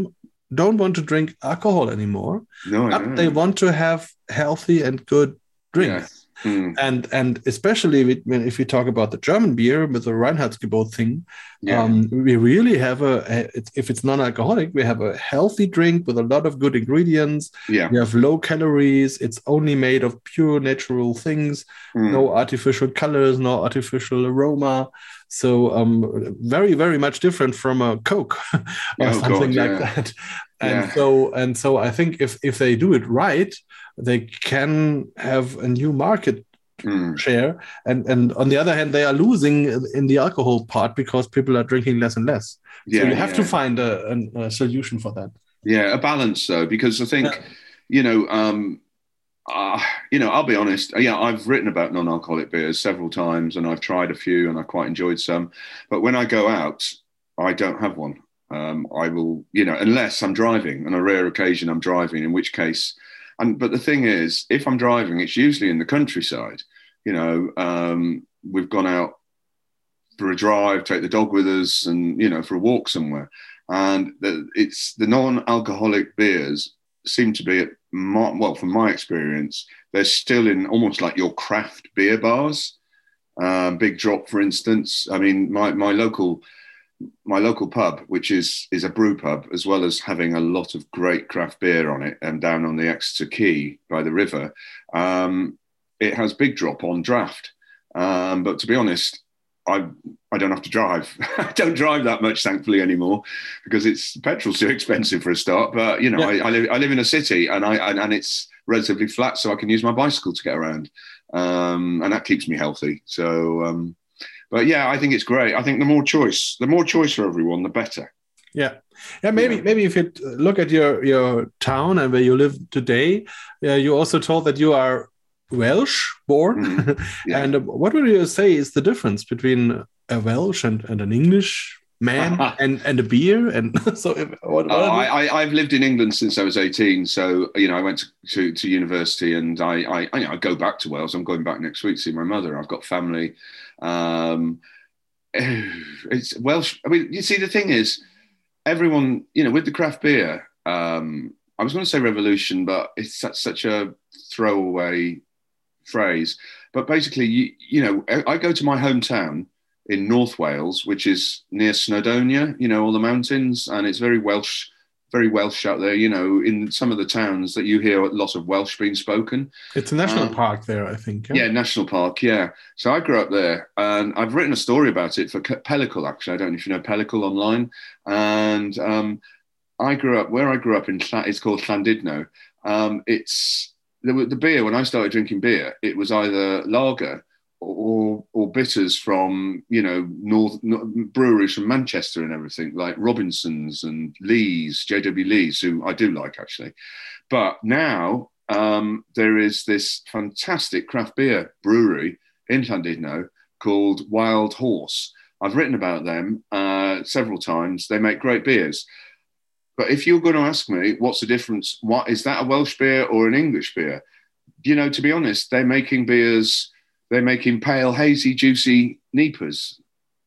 don't want to drink alcohol anymore no, but know. they want to have healthy and good drinks. Hmm. And and especially when if we talk about the German beer with the Reinheitsgebot thing, Yeah. um, we really have a, a if it's non-alcoholic, we have a healthy drink with a lot of good ingredients. yeah. We have low calories. It's only made of pure natural things. Hmm. No artificial colors, no artificial aroma. So um, very, very much different from a Coke <laughs> or Oh, something God, like yeah. that. And Yeah. so and so I think if if they do it right, they can have a new market Mm. share. And and on the other hand, they are losing in the alcohol part because people are drinking less and less. Yeah, so you have to find a, a solution for that. Yeah, a balance though, because I think, Yeah. you know, um, uh, you know, I'll be honest. Yeah, I've written about non-alcoholic beers several times, and I've tried a few, and I quite enjoyed some. But when I go out, I don't have one. Um, I will, you know, unless I'm driving. On a rare occasion, I'm driving. In which case, and but the thing is, if I'm driving, it's usually in the countryside. You know, um, we've gone out for a drive, take the dog with us, and you know, for a walk somewhere and the, it's the non-alcoholic beers seem to be at my, well from my experience they're still in almost like your craft beer bars. Um, big drop for instance. I mean my, my local my local pub which is is a brew pub as well as having a lot of great craft beer on it and down on the exeter quay by the river um, it has big drop on draft. Um, but to be honest I I don't have to drive. <laughs> I don't drive that much, thankfully, anymore, because it's petrol's too expensive for a start. But you know, Yeah. I, I live I live in a city, and I and, and it's relatively flat, so I can use my bicycle to get around, um, and that keeps me healthy. So, um, but yeah, I think it's great. I think the more choice, the more choice for everyone, the better. Yeah, yeah. Maybe Yeah. maybe if you look at your your town and where you live today, uh, you also told that you are Welsh born. Mhm. <laughs> Yeah. and uh, what would you say is the difference between a Welsh and, and an English man <laughs> and and a beer? And <laughs> so, if, what, what Oh, I, I, I've lived in England since I was 18. So, you know, I went to, to, to university and I, I, I, you know, I go back to Wales. I'm going back next week to see my mother. I've got family. Um, <sighs> it's Welsh. I mean, you see, the thing is, everyone, you know, with the craft beer, um, I was going to say revolution, but it's such, such a throwaway phrase. But basically, you, you know, I, I go to my hometown in North Wales, which is near Snowdonia, you know, all the mountains, and it's very Welsh, very Welsh out there. You know, in some of the towns that you hear a lot of Welsh being spoken. it's a national um, park there, I think. Yeah, national park. Yeah. So I grew up there, and I've written a story about it for Pe- Pellicle. Actually, I don't know if you know Pellicle online. And um, I grew up where I grew up in. It's called Llandudno. Um, it's the, the beer when I started drinking beer. It was either lager or or bitters from you know north no- breweries from Manchester and everything like Robinsons and Lees, JW Lees, who I do like actually. But now um, there is this fantastic craft beer brewery in Llandudno called Wild Horse. I've written about them uh, several times. They make great beers. But if you're going to ask me what's the difference, what is that a Welsh beer or an English beer? You know, to be honest, they're making beers, they're making pale, hazy, juicy NEIPAs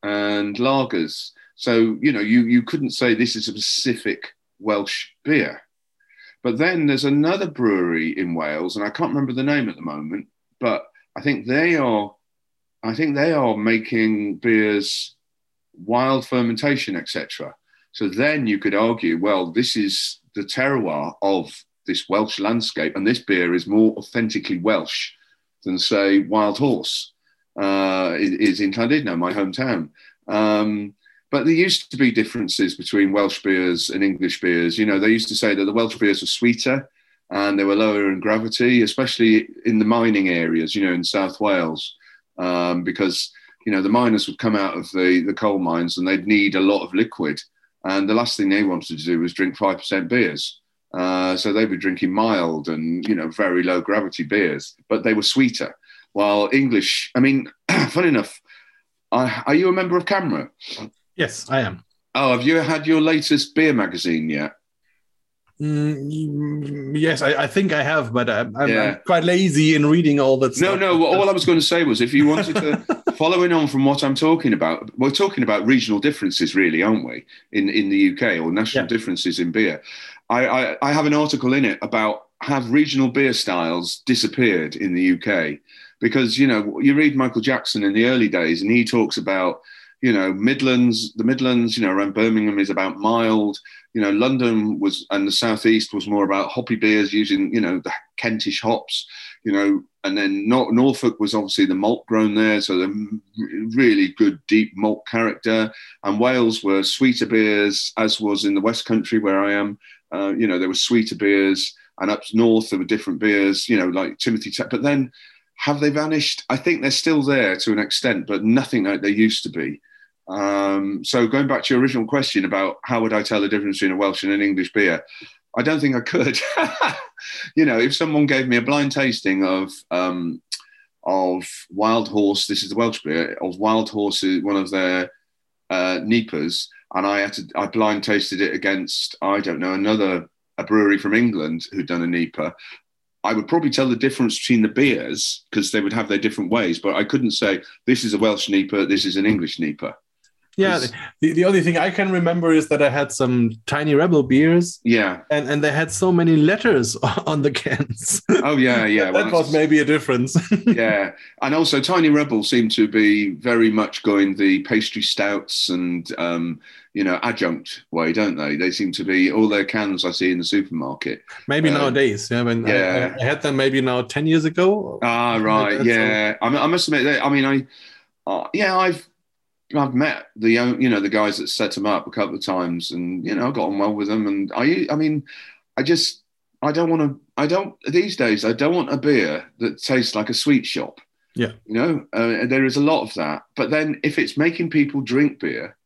and lagers. So, you know, you, you couldn't say this is a specific Welsh beer. But then there's another brewery in Wales, and I can't remember the name at the moment, but I think they are, I think they are making beers, wild fermentation, etc. So then you could argue, well, this is the terroir of this Welsh landscape, and this beer is more authentically Welsh than, say, Wild Horse uh, is, in Llandudno, my hometown. Um, but there used to be differences between Welsh beers and English beers. You know, they used to say that the Welsh beers were sweeter and they were lower in gravity, especially in the mining areas, you know, in South Wales, um, because, you know, the miners would come out of the, the coal mines and they'd need a lot of liquid. And the last thing they wanted to do was drink 5% beers. Uh, so they'd be drinking mild and, you know, very low gravity beers, but they were sweeter. While English, I mean, <clears throat> funny enough, I, are you a member of CAMRA? Yes, I am. Oh, have you had your latest beer magazine yet? Mm, yes, I, I think I have, but I'm, I'm, Yeah. I'm quite lazy in reading all that No, stuff. no. All I was going to say was if you wanted to, <laughs> following on from what I'm talking about, we're talking about regional differences, really, aren't we, in, in the UK or national Yeah. differences in beer? I, I, I have an article in it about have regional beer styles disappeared in the UK? Because, you know, you read Michael Jackson in the early days and he talks about, you know, Midlands, the Midlands, you know, around Birmingham is about mild. You know, London was and the southeast was more about hoppy beers using, you know, the Kentish hops. You know, and then Norfolk was obviously the malt grown there, so the really good deep malt character. And Wales were sweeter beers, as was in the West Country where I am. Uh, you know, there were sweeter beers, and up north there were different beers. You know, like Timothy. But then, have they vanished? I think they're still there to an extent, but nothing like they used to be. Um, so going back to your original question about how would I tell the difference between a Welsh and an English beer, I don't think I could. <laughs> you know, if someone gave me a blind tasting of um, of Wild Horse, this is the Welsh beer of Wild Horse, one of their uh, NEIPAs, and I had to I blind tasted it against I don't know another a brewery from England who'd done a NEIPA. I would probably tell the difference between the beers because they would have their different ways, but I couldn't say this is a Welsh NEIPA, this is an English NEIPA. Yeah, the, the only thing I can remember is that I had some tiny rebel beers. Yeah. And and they had so many letters <laughs> on the cans. Oh yeah, yeah. <laughs> that well, was maybe a difference. <laughs> yeah. And also Tiny Rebel seemed to be very much going the pastry stouts and um, you know, adjunct way, don't they? They seem to be all their cans I see in the supermarket. Maybe um, nowadays, yeah. I mean, yeah. I, I, had them maybe now ten years ago. Ah, right, yeah. I, I, must admit, that, I mean, I, uh, yeah, I've I've met the you know the guys that set them up a couple of times, and you know I got on well with them. And I I mean, I just I don't want to. I don't these days. I don't want a beer that tastes like a sweet shop. Yeah, you know, uh, there is a lot of that. But then if it's making people drink beer,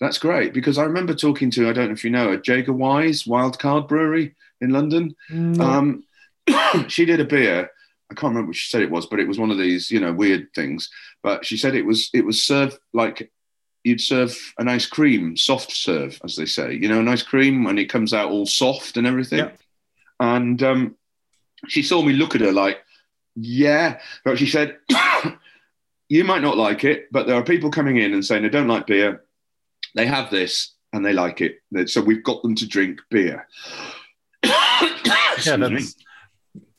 that's great because I remember talking to I don't know if you know a Jaega Wise Wildcard Brewery in London. Um, <coughs> she did a beer I can't remember what she said it was, but it was one of these, you know, weird things. But she said it was it was served like you'd serve an ice cream, soft serve, as they say. You know, an ice cream when it comes out all soft and everything. Yeah. And um, she saw me look at her like, yeah. But she said, <coughs> you might not like it, but there are people coming in and saying they don't like beer. They have this and they like it. So we've got them to drink beer. <coughs> yeah, that's,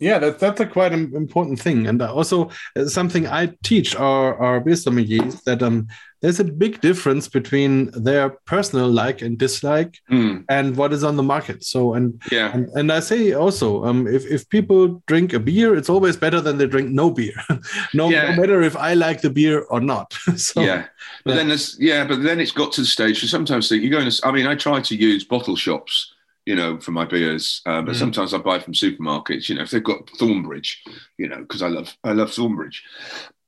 yeah, that, that's a quite important thing, and also uh, something I teach our our beer sommeliers that um, there's a big difference between their personal like and dislike mm. and what is on the market. So and yeah, and, and I say also um, if if people drink a beer, it's always better than they drink no beer, <laughs> no, yeah. no, matter if I like the beer or not. <laughs> so, yeah, but yeah. then yeah, but then it's got to the stage. So sometimes you go in. I mean, I try to use bottle shops you know, for my beers. Uh, but mm. sometimes I buy from supermarkets, you know, if they've got Thornbridge, you know, because I love I love Thornbridge.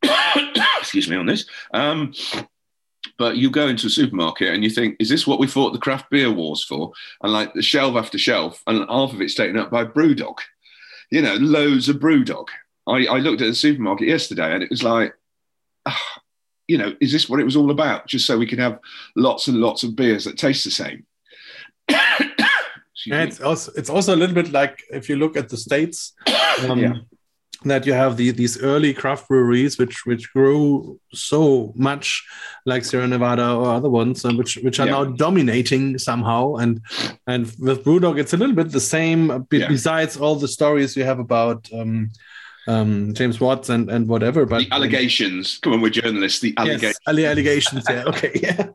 <coughs> Excuse me on this. Um, but you go into a supermarket and you think, is this what we fought the craft beer wars for? And like the shelf after shelf, and half of it's taken up by Brewdog. You know, loads of Brewdog. I, I looked at the supermarket yesterday and it was like, oh, you know, is this what it was all about? Just so we can have lots and lots of beers that taste the same. Yeah, it's also it's also a little bit like if you look at the states. <coughs> Um, yeah. That you have the, these early craft breweries, which which grew so much, like Sierra Nevada or other ones, uh, which which are yeah. now dominating somehow. And and with BrewDog, it's a little bit the same. Besides all the stories you have about um, um, James Watts and, and whatever. But the allegations. Come on, we're journalists. The allegations. Yes, allegations. yeah. Okay. <laughs> Yeah.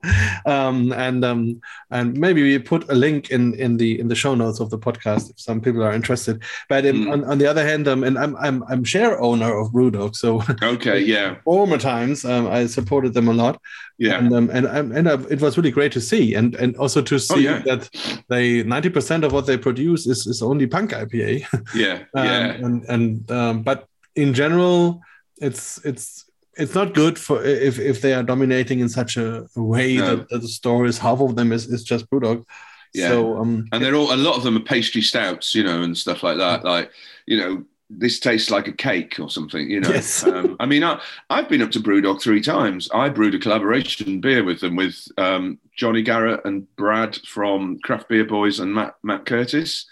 Um, and um, and maybe we put a link in in the in the show notes of the podcast if some people are interested. But mm. on, on the other hand, um, and I'm I'm I'm share owner of Brewdog, so <laughs> okay, yeah. Former times, um, I supported them a lot. Yeah. And um, and and, and uh, it was really great to see, and and also to oh, see oh, yeah. that they ninety percent of what they produce is is only punk IPA. <laughs> Yeah. yeah. And and um, but in general, it's it's it's not good for if if they are dominating in such a, way no. that, that, the stories half of them is, is just Brewdog. Yeah. So um, and they're all a lot of them are pastry stouts, you know, and stuff like that. Like you know, this tastes like a cake or something, you know. Yes. um, I mean, I, have been up to Brewdog three times. I brewed a collaboration beer with them with um, Jonny Garrett and Brad from Craft Beer Boys and Matt, Matt Curtis.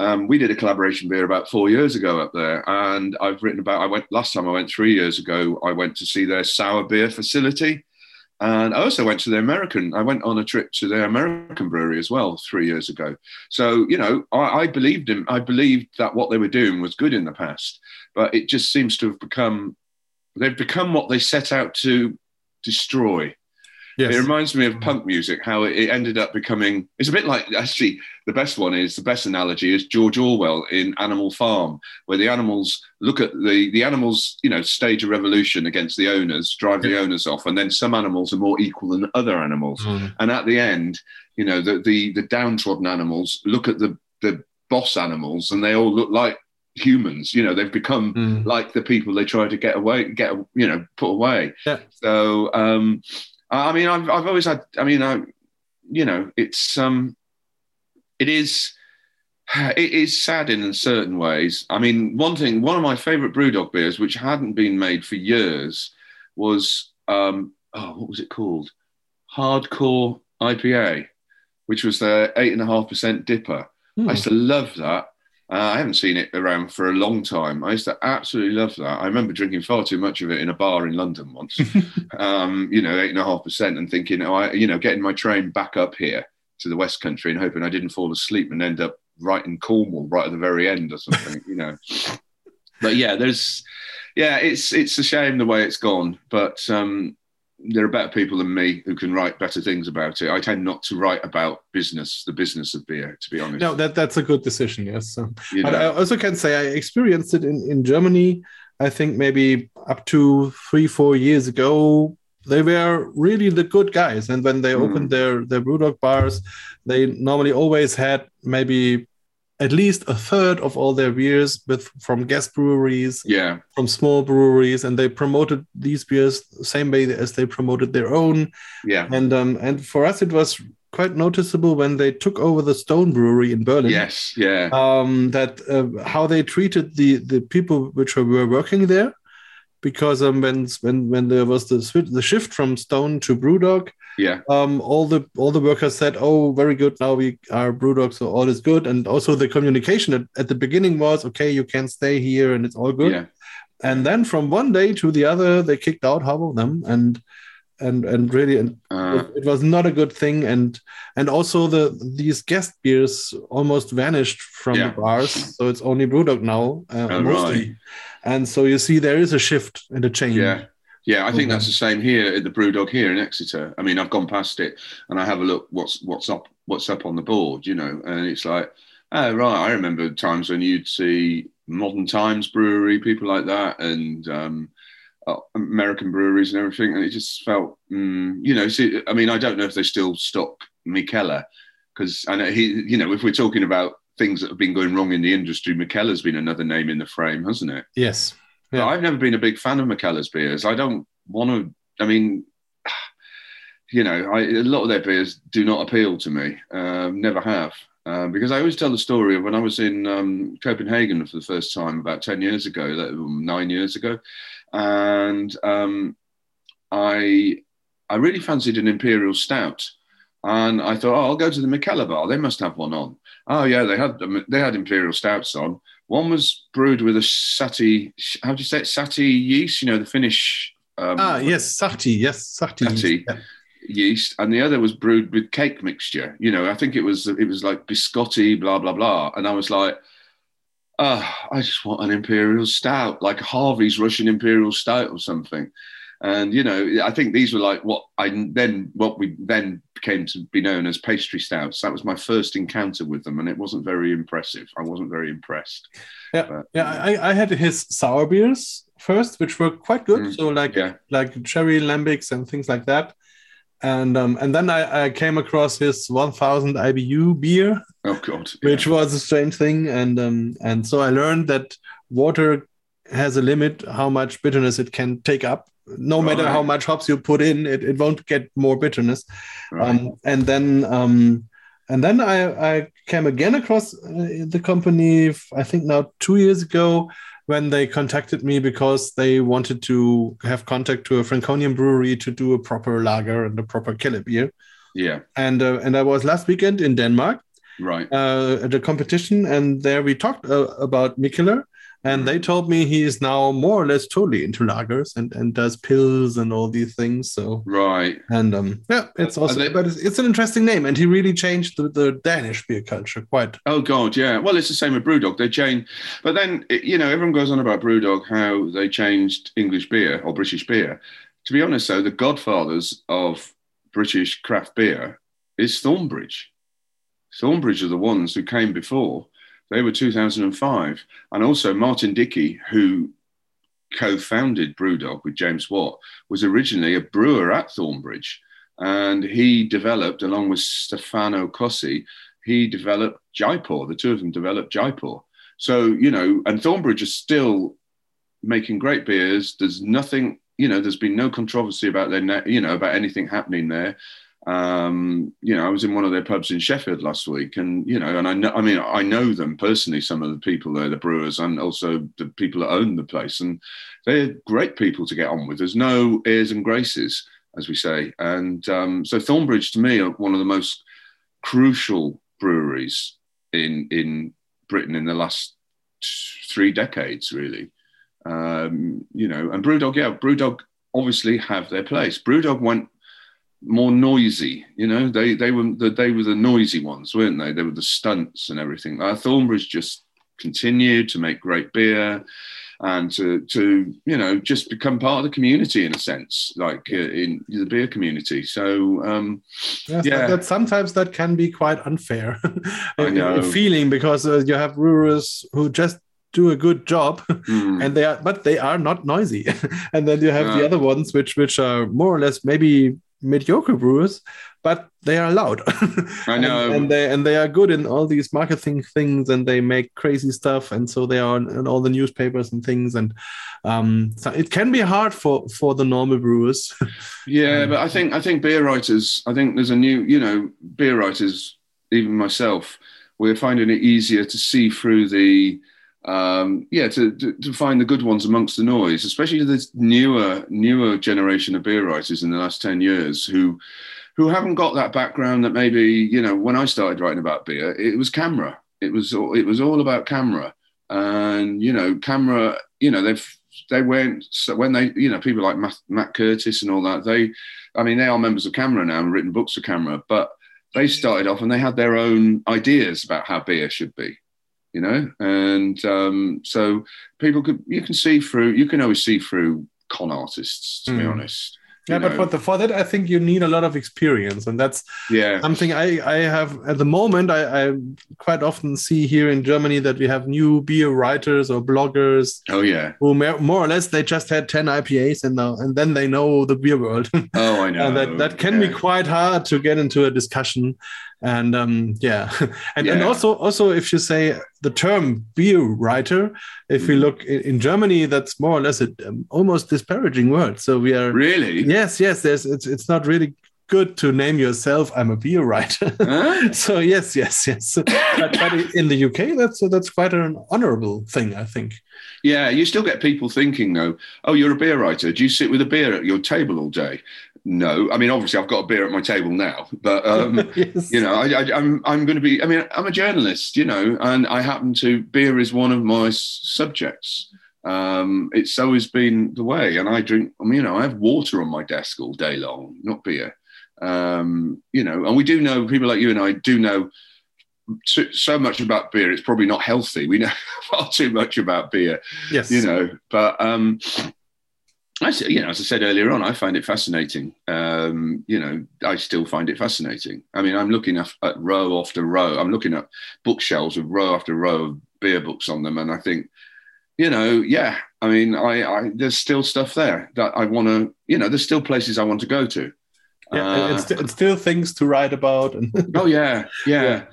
Um, we did a collaboration beer about four years ago up there, and I've written about. I went last time I went three years ago. I went to see their sour beer facility and I also went to the American, I went on a trip to the American brewery as well three years ago. So, you know, I, I believed in, I believed that what they were doing was good in the past, but it just seems to have become, they've become what they set out to destroy. Yes. It reminds me of punk music, how it, ended up becoming. It's a bit like actually the best one is the best analogy is George Orwell in Animal Farm, where the animals look at the the animals, you know, stage a revolution against the owners, drive the owners off, and then some animals are more equal than other animals, Mm. and at the end, you know, the the, the downtrodden animals look at the the boss animals, and they all look like humans. You know, they've become Mm. like the people they try to get away, get you know, put away. Yeah. So, um, I mean, I've I've always had. I mean, I, you know, it's um, it is. <sighs> It is sad in certain ways. I mean, one thing, one of my favorite BrewDog beers, which hadn't been made for years, was um, oh, what was it called? Hardcore IPA, which was their eight and a half percent DIPA. Hmm. I used to love that. Uh, I haven't seen it around for a long time. I used to absolutely love that. I remember drinking far too much of it in a bar in London once. <laughs> um, you know, eight and a half percent, and thinking, oh, I, you know, getting my train back up here to the West Country and hoping I didn't fall asleep and end up right in Cornwall, right at the very end or something. you know. <laughs> But yeah, there's, yeah, it's it's a shame the way it's gone, but um, there are better people than me who can write better things about it. I tend not to write about business, the business of beer, to be honest. No, that that's a good decision. Yes. So, you but I also can say I experienced it in in Germany. I think maybe up to three four years ago. They were really the good guys, and when they Mm. opened their their brewdog bars, they normally always had maybe at least a third of all their beers with from guest breweries yeah, from small breweries and they promoted these beers the same way as they promoted their own. Yeah, and um and for us it was quite noticeable when they took over the stone brewery in berlin. Yes, yeah, um that uh, how they treated the the people which were working there because um when when when there was the switch the shift from stone to brewdog yeah, um all the all the workers said oh very good. Now we are brewdog so all is good. And also the communication at, at the beginning was okay you can stay here and it's all good. Yeah, and then from one day to the other they kicked out half of them and and and really and uh, it, it was not a good thing. And and also the these guest beers almost vanished from Yeah. the bars. So it's only brewdog now uh, Oh, mostly. right. and so you see there is a shift in the change. Yeah. Yeah, I think that's the same here at the BrewDog here in Exeter. I mean, I've gone past it and I have a look what's what's up what's up on the board, you know, and it's like, oh right, I remember times when you'd see Modern Times Brewery, people like that, and um, uh, American breweries and everything, and it just felt, mm, you know, see, I mean, I don't know if they still stock Mikkeller because I know he, you know, if we're talking about things that have been going wrong in the industry, Mikkeller's been another name in the frame, hasn't it? yes Yeah. I've never been a big fan of Mikkeller's beers. I don't want to. I mean, you know, I, a lot of their beers do not appeal to me. Um, never have. Um, because I always tell the story of when I was in um, Copenhagen for the first time about 10 years ago, nine years ago. And um, I, I really fancied an Imperial Stout. And I thought, oh, I'll go to the Mikkeller bar. They must have one on. Oh, yeah, they had, they had Imperial Stouts on. One was brewed with a sahti, how do you say it? Sahti yeast, you know, the Finnish. Um, ah yes sahti. yes sati Sahti. Yeah. yeast, and the other was brewed with cake mixture. You know, I think it was it was like biscotti, blah blah blah. And I was like, ah, I just want an imperial stout, like Harvey's Russian imperial stout or something. And you know, I think these were like what I then what we then came to be known as pastry stouts. That was my first encounter with them, and it wasn't very impressive. I wasn't very impressed. Yeah, But, yeah. I, I had his sour beers first, which were quite good. Mm, so like yeah. like cherry lambics and things like that. And um, and then I, I came across his 1000 IBU beer, Oh god, yeah. which was a strange thing. And um, and so I learned that water has a limit how much bitterness it can take up. No matter Right. how much hops you put in, it, it won't get more bitterness. Right. Um, and then um, and then I, I came again across uh, the company I think now two years ago when they contacted me because they wanted to have contact to a Franconian brewery to do a proper lager and a proper keller beer. yeah, And uh, and I was last weekend in Denmark right. uh, at a competition, and there we talked uh, about Mikkeller. And they told me he is now more or less totally into lagers and, and does pills and all these things. So Right. and um, yeah, it's also, they- but it's, it's an interesting name, and he really changed the, the Danish beer culture quite. Oh God, yeah. Well, it's the same with BrewDog. They changed, but then you know everyone goes on about BrewDog how they changed English beer or British beer. To be honest, though, the godfathers of British craft beer is Thornbridge. Thornbridge are the ones who came before. They were 2005. And also Martin Dickie, who co founded Brewdog with James Watt, was originally a brewer at Thornbridge. And he developed, along with Stefano Cossi, he developed Jaipur. The two of them developed Jaipur. So, you know, and Thornbridge is still making great beers. There's nothing, you know, there's been no controversy about their, you know, about anything happening there. Um, you know, I was in one of their pubs in Sheffield last week, and you know, and I know, I mean, I know them personally. Some of the people there, the brewers, and also the people that own the place, and they're great people to get on with. There's no airs and graces, as we say, and um, so Thornbridge to me are one of the most crucial breweries in in Britain in the last three decades, really. Um, you know, and Brewdog, yeah, Brewdog obviously have their place. Brewdog went more noisy. You know, they they were the they were the noisy ones, weren't they? They were the stunts and everything. Uh, Thornbridge just continued to make great beer and to to you know just become part of the community in a sense like uh, in the beer community so um yes, yeah that, sometimes that can be quite unfair <laughs> know. feeling because uh, you have brewers who just do a good job <laughs> mm. and they are but they are not noisy <laughs> and then you have the other ones which which are more or less maybe mediocre brewers, but they are loud. <laughs> I know, and, and, they and they are good in all these marketing things, and they make crazy stuff, and so they are in, all the newspapers and things, and um, so it can be hard for for the normal brewers. <laughs> yeah, um, but I think I think beer writers. I think there's a new, you know, beer writers. Even myself, we're finding it easier to see through the um, yeah, to, to, to, find the good ones amongst the noise, especially this newer newer generation of beer writers in the last ten years who who haven't got that background that maybe you know when I started writing about beer, it was CAMRA. It was it was all about CAMRA, and you know CAMRA. You know they've they went so when they you know people like Matt, Matt Curtis and all that. They, I mean, they are members of CAMRA now and written books for CAMRA, but they started off and they had their own ideas about how beer should be you know and um, so people could you can see through you can always see through con artists to mm. be hmm. honest yeah but for, the, for that i think you need a lot of experience and that's yeah something i i have at the moment I, I quite often see here in germany that we have new beer writers or bloggers oh yeah who more or less they just had 10 ipas and now and then they know the beer world oh i know <laughs> and that that can yeah. be quite hard to get into a discussion and um, yeah. <laughs> And, yeah. and also also if you say the term beer writer if we mm-hmm. look in, in germany that's more or less an um, almost disparaging word. So we are really? Yes yes there's it's, it's not really good to name yourself i'm a beer writer. Huh? <laughs> so yes yes yes. <laughs> But, but, in the uk that's that's quite an honorable thing i think. Yeah you still get people thinking though oh you're a beer writer. Do you sit with a beer at your table all day no, I mean obviously I've got a beer at my table now, but um, <laughs> yes. you know I, am I'm, I'm going to be. I mean I'm a journalist, you know, and I happen to beer is one of my subjects. Um, it's always been the way, and I drink. I mean, you know, I have water on my desk all day long, not beer. Um, you know, and we do know people like you and I do know so much about beer. It's probably not healthy. We know <laughs> far too much about beer. Yes, you know, but um, I, you know, as I said earlier on, I find it fascinating. Um, you know, I still find it fascinating. I mean, I'm looking at, at, row after row. I'm looking at bookshelves with row after row of beer books on them, and I think, you know, yeah. I mean, I, I there's still stuff there that I want to. You know, there's still places I want to go to. Yeah, uh, still things to write about. oh yeah, yeah. <laughs> yeah.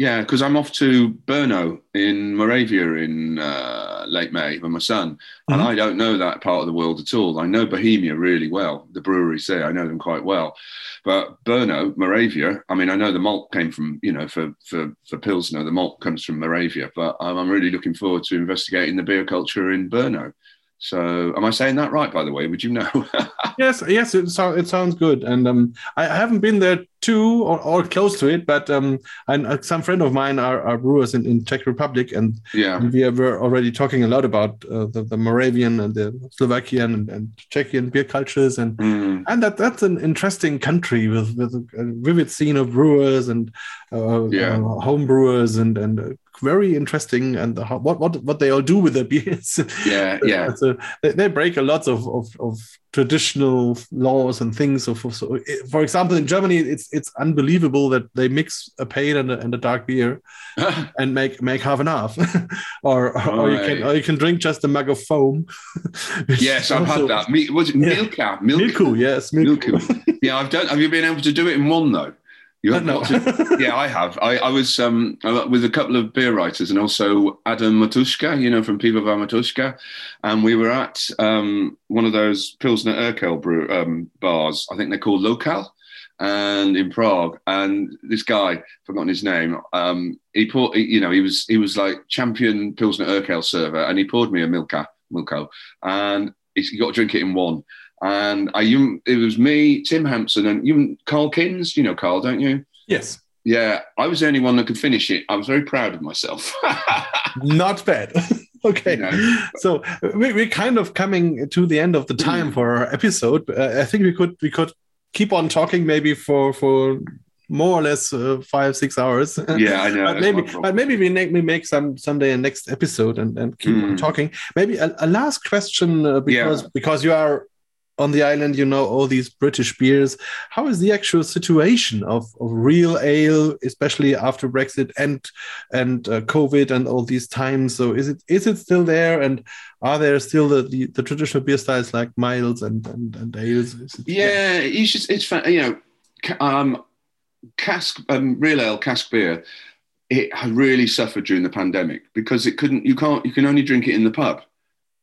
Yeah, because I'm off to Brno in Moravia in uh, late May with my son, mm-hmm. and I don't know that part of the world at all. I know Bohemia really well, the breweries there, I know them quite well. But Brno, Moravia, I mean, I know the malt came from, you know, for for for Pilsner, the malt comes from Moravia, but um, I'm really looking forward to investigating the beer culture in Brno. So, am I saying that right? By the way, would you know? <laughs> yes, yes, it, so, it sounds good, and um, I haven't been there too or, or close to it, but um, and uh, some friend of mine are, are brewers in, in Czech Republic, and yeah, we were already talking a lot about uh, the, the Moravian and the Slovakian and, and Czechian beer cultures, and mm. and that that's an interesting country with with a vivid scene of brewers and uh, yeah. uh, home brewers and and very interesting and how, what what what they all do with their <laughs> beers. Yeah, yeah. so they, they break a lot of, of, of traditional laws and things. Of, so, for example, in Germany, it's it's unbelievable that they mix a pale and a, and a dark beer <laughs> and make make half and half, or <laughs> or, or you can or you can drink just a mug of foam. yes, I've had that. Me, was it yeah. Milka? Milku, yes, Milku. Milku. yeah, I've done. Have you been able to do it in one though? You have no. yeah, I have. I, I was um, with a couple of beer writers and also Adam Matuška, you know, from Pivovar Matuška. And we were at um, one of those Pilsner Urquell brew, um, bars. I think they're called Lokal and in Prague. And this guy, forgotten his name, um, he poured, you know, he was he was like champion Pilsner Urquell server and he poured me a Milka, Milko. And he got to drink it in one and I it was me, Tim Hampson, and you, Carl Kins. You know Carl, don't you? Yes. Yeah, I was the only one that could finish it. I was very proud of myself. <laughs> Not bad. <laughs> okay, you so we, we're kind of coming to the end of the time <clears throat> for our episode. Uh, I think we could we could keep on talking maybe for for more or less uh, five six hours. <laughs> Yeah, I know. but maybe, but maybe we make we make some someday a next episode and, and keep mm. on talking. Maybe a, a last question uh, because yeah. because you are on the island, you know, all these British beers. How is the actual situation of, of real ale, especially after Brexit and and uh, COVID and all these times? So is it is it still there, and are there still the, the, the traditional beer styles like miles and and, and ales? It, yeah, yeah, it's just it's. You know, um, cask um, real ale cask beer. It really suffered during the pandemic because it couldn't. You can't. You can only drink it in the pub,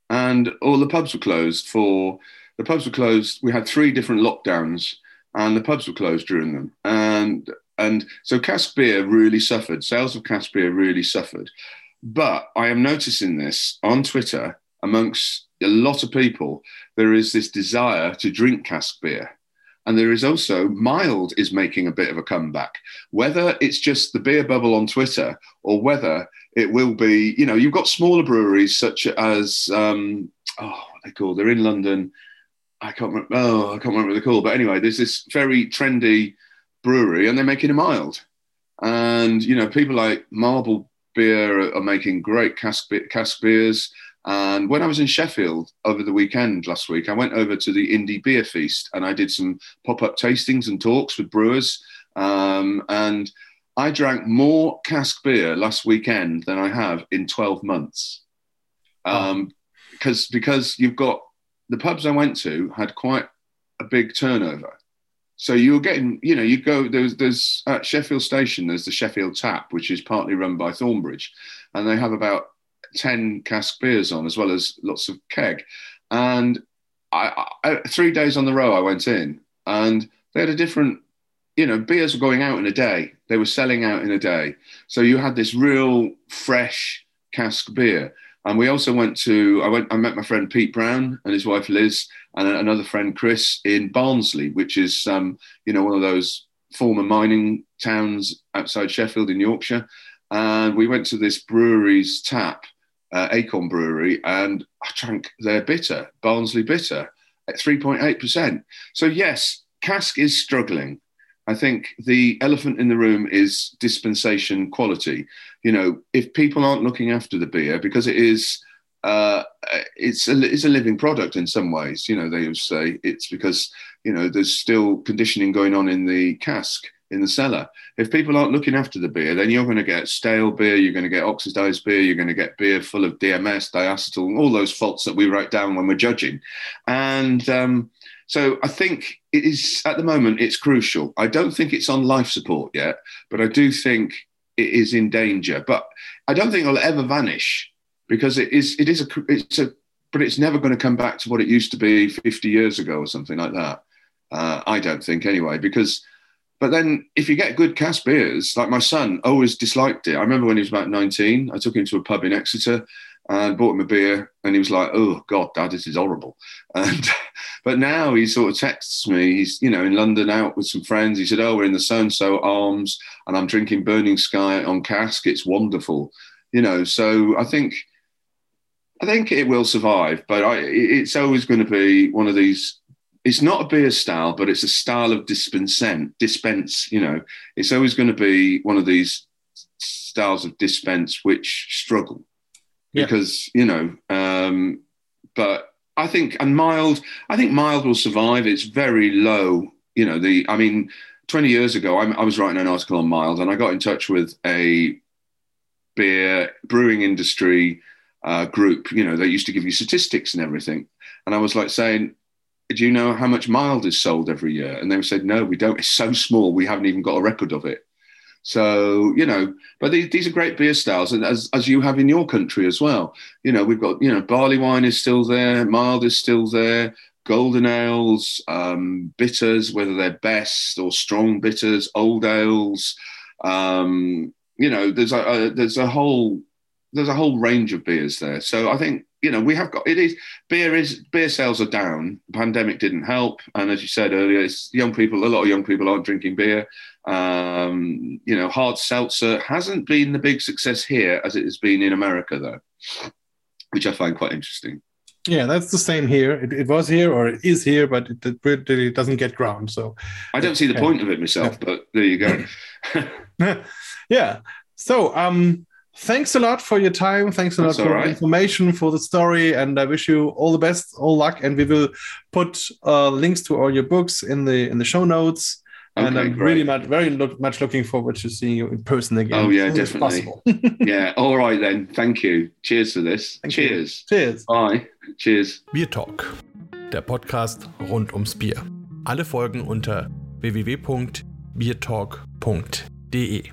and all the pubs were closed for the pubs were closed. We had three different lockdowns, and the pubs were closed during them. And and so cask beer really suffered. Sales of cask beer really suffered. But I am noticing this on Twitter amongst a lot of people. There is this desire to drink cask beer. And there is also mild is making a bit of a comeback. Whether it's just the beer bubble on Twitter or whether it will be, you know, you've got smaller breweries such as, um, oh, what they call, they're in London. I can't remember. Oh, I can't remember the they're. But anyway, there's this very trendy brewery, and they're making a mild. And you know, people like Marble Beer are, are making great cask, cask beers. And when I was in Sheffield over the weekend last week, I went over to the Indie Beer Feast and I did some pop up tastings and talks with brewers. Um, and I drank more cask beer last weekend than I have in 12 months. Um, because because you've got the pubs I went to had quite a big turnover. So you were getting, you know, you go there's there's at Sheffield Station there's the Sheffield Tap, which is partly run by Thornbridge, and they have about ten cask beers on as well as lots of keg. And I, I three days on the row I went in, and they had a different, you know, beers were going out in a day. They were selling out in a day. So you had this real fresh cask beer. And we also went to, I went, I met my friend Pete Brown and his wife Liz, and another friend Chris in Barnsley, which is, um, you know, one of those former mining towns outside Sheffield in Yorkshire. And we went to this brewery's tap, uh, Acorn Brewery, and I drank their bitter, Barnsley bitter, at 3.8%. So, yes, cask is struggling. I think the elephant in the room is dispensation quality. You know, if people aren't looking after the beer because it is, uh, it's a it's a living product in some ways. You know, they would say it's because you know there's still conditioning going on in the cask in the cellar. If people aren't looking after the beer, then you're going to get stale beer, you're going to get oxidized beer, you're going to get beer full of DMS, diacetyl, all those faults that we write down when we're judging. And um, so I think it is at the moment it's crucial. I don't think it's on life support yet, but I do think it is in danger. But I don't think it'll ever vanish because it is it is a it's a but it's never going to come back to what it used to be 50 years ago or something like that. Uh, I don't think anyway because. But then, if you get good cask beers, like my son always disliked it. I remember when he was about 19, I took him to a pub in Exeter and bought him a beer and he was like oh god dad this is horrible. And <laughs> but now he sort of texts me. He's you know in london out with some friends. He said oh we're in the so and so arms and i'm drinking burning sky on cask. It's wonderful. You know so i think i think it will survive but I, it's always going to be one of these it's not a beer style but it's a style of dispense dispense you know. It's always going to be one of these styles of dispense which struggle Yeah. because you know. Um, but I think and mild. I think mild will survive. It's very low. You know the. I mean, twenty years ago, I, I was writing an article on mild, and I got in touch with a beer brewing industry uh, group. You know, they used to give you statistics and everything, and I was like saying. Do you know how much mild is sold every year? And they said, no, we don't. It's so small, we haven't even got a record of it. So you know, but these, these are great beer styles, and as as you have in your country as well. You know, we've got you know barley wine is still there, mild is still there, golden ales, um, bitters, whether they're best or strong bitters, old ales. Um, you know, there's a, a there's a whole there's a whole range of beers there. So I think you know we have got it is beer is beer sales are down. The pandemic didn't help, and as you said earlier, it's young people. A lot of young people aren't drinking beer. Um, you know, hard seltzer hasn't been the big success here as it has been in America, though, which I find quite interesting. Yeah, that's the same here. It, it was here or it is here, but it, it really doesn't get ground. So I don't see the Yeah. point of it myself, but there you go. <laughs> yeah. So um thanks a lot for your time. Thanks a That's lot for all the right. information, for the story, and I wish you all the best, all luck. And we will put uh, links to all your books in the in the show notes. And Okay, I'm great. really much very look, much looking forward to seeing you in person again. Oh, yeah, definitely. possible. <laughs> yeah. All right then. Thank you. Cheers for this. Thank you. Cheers. Cheers. Bye. Cheers. Bier Talk, der Podcast rund ums Bier. Alle Folgen unter www.biertalk.de.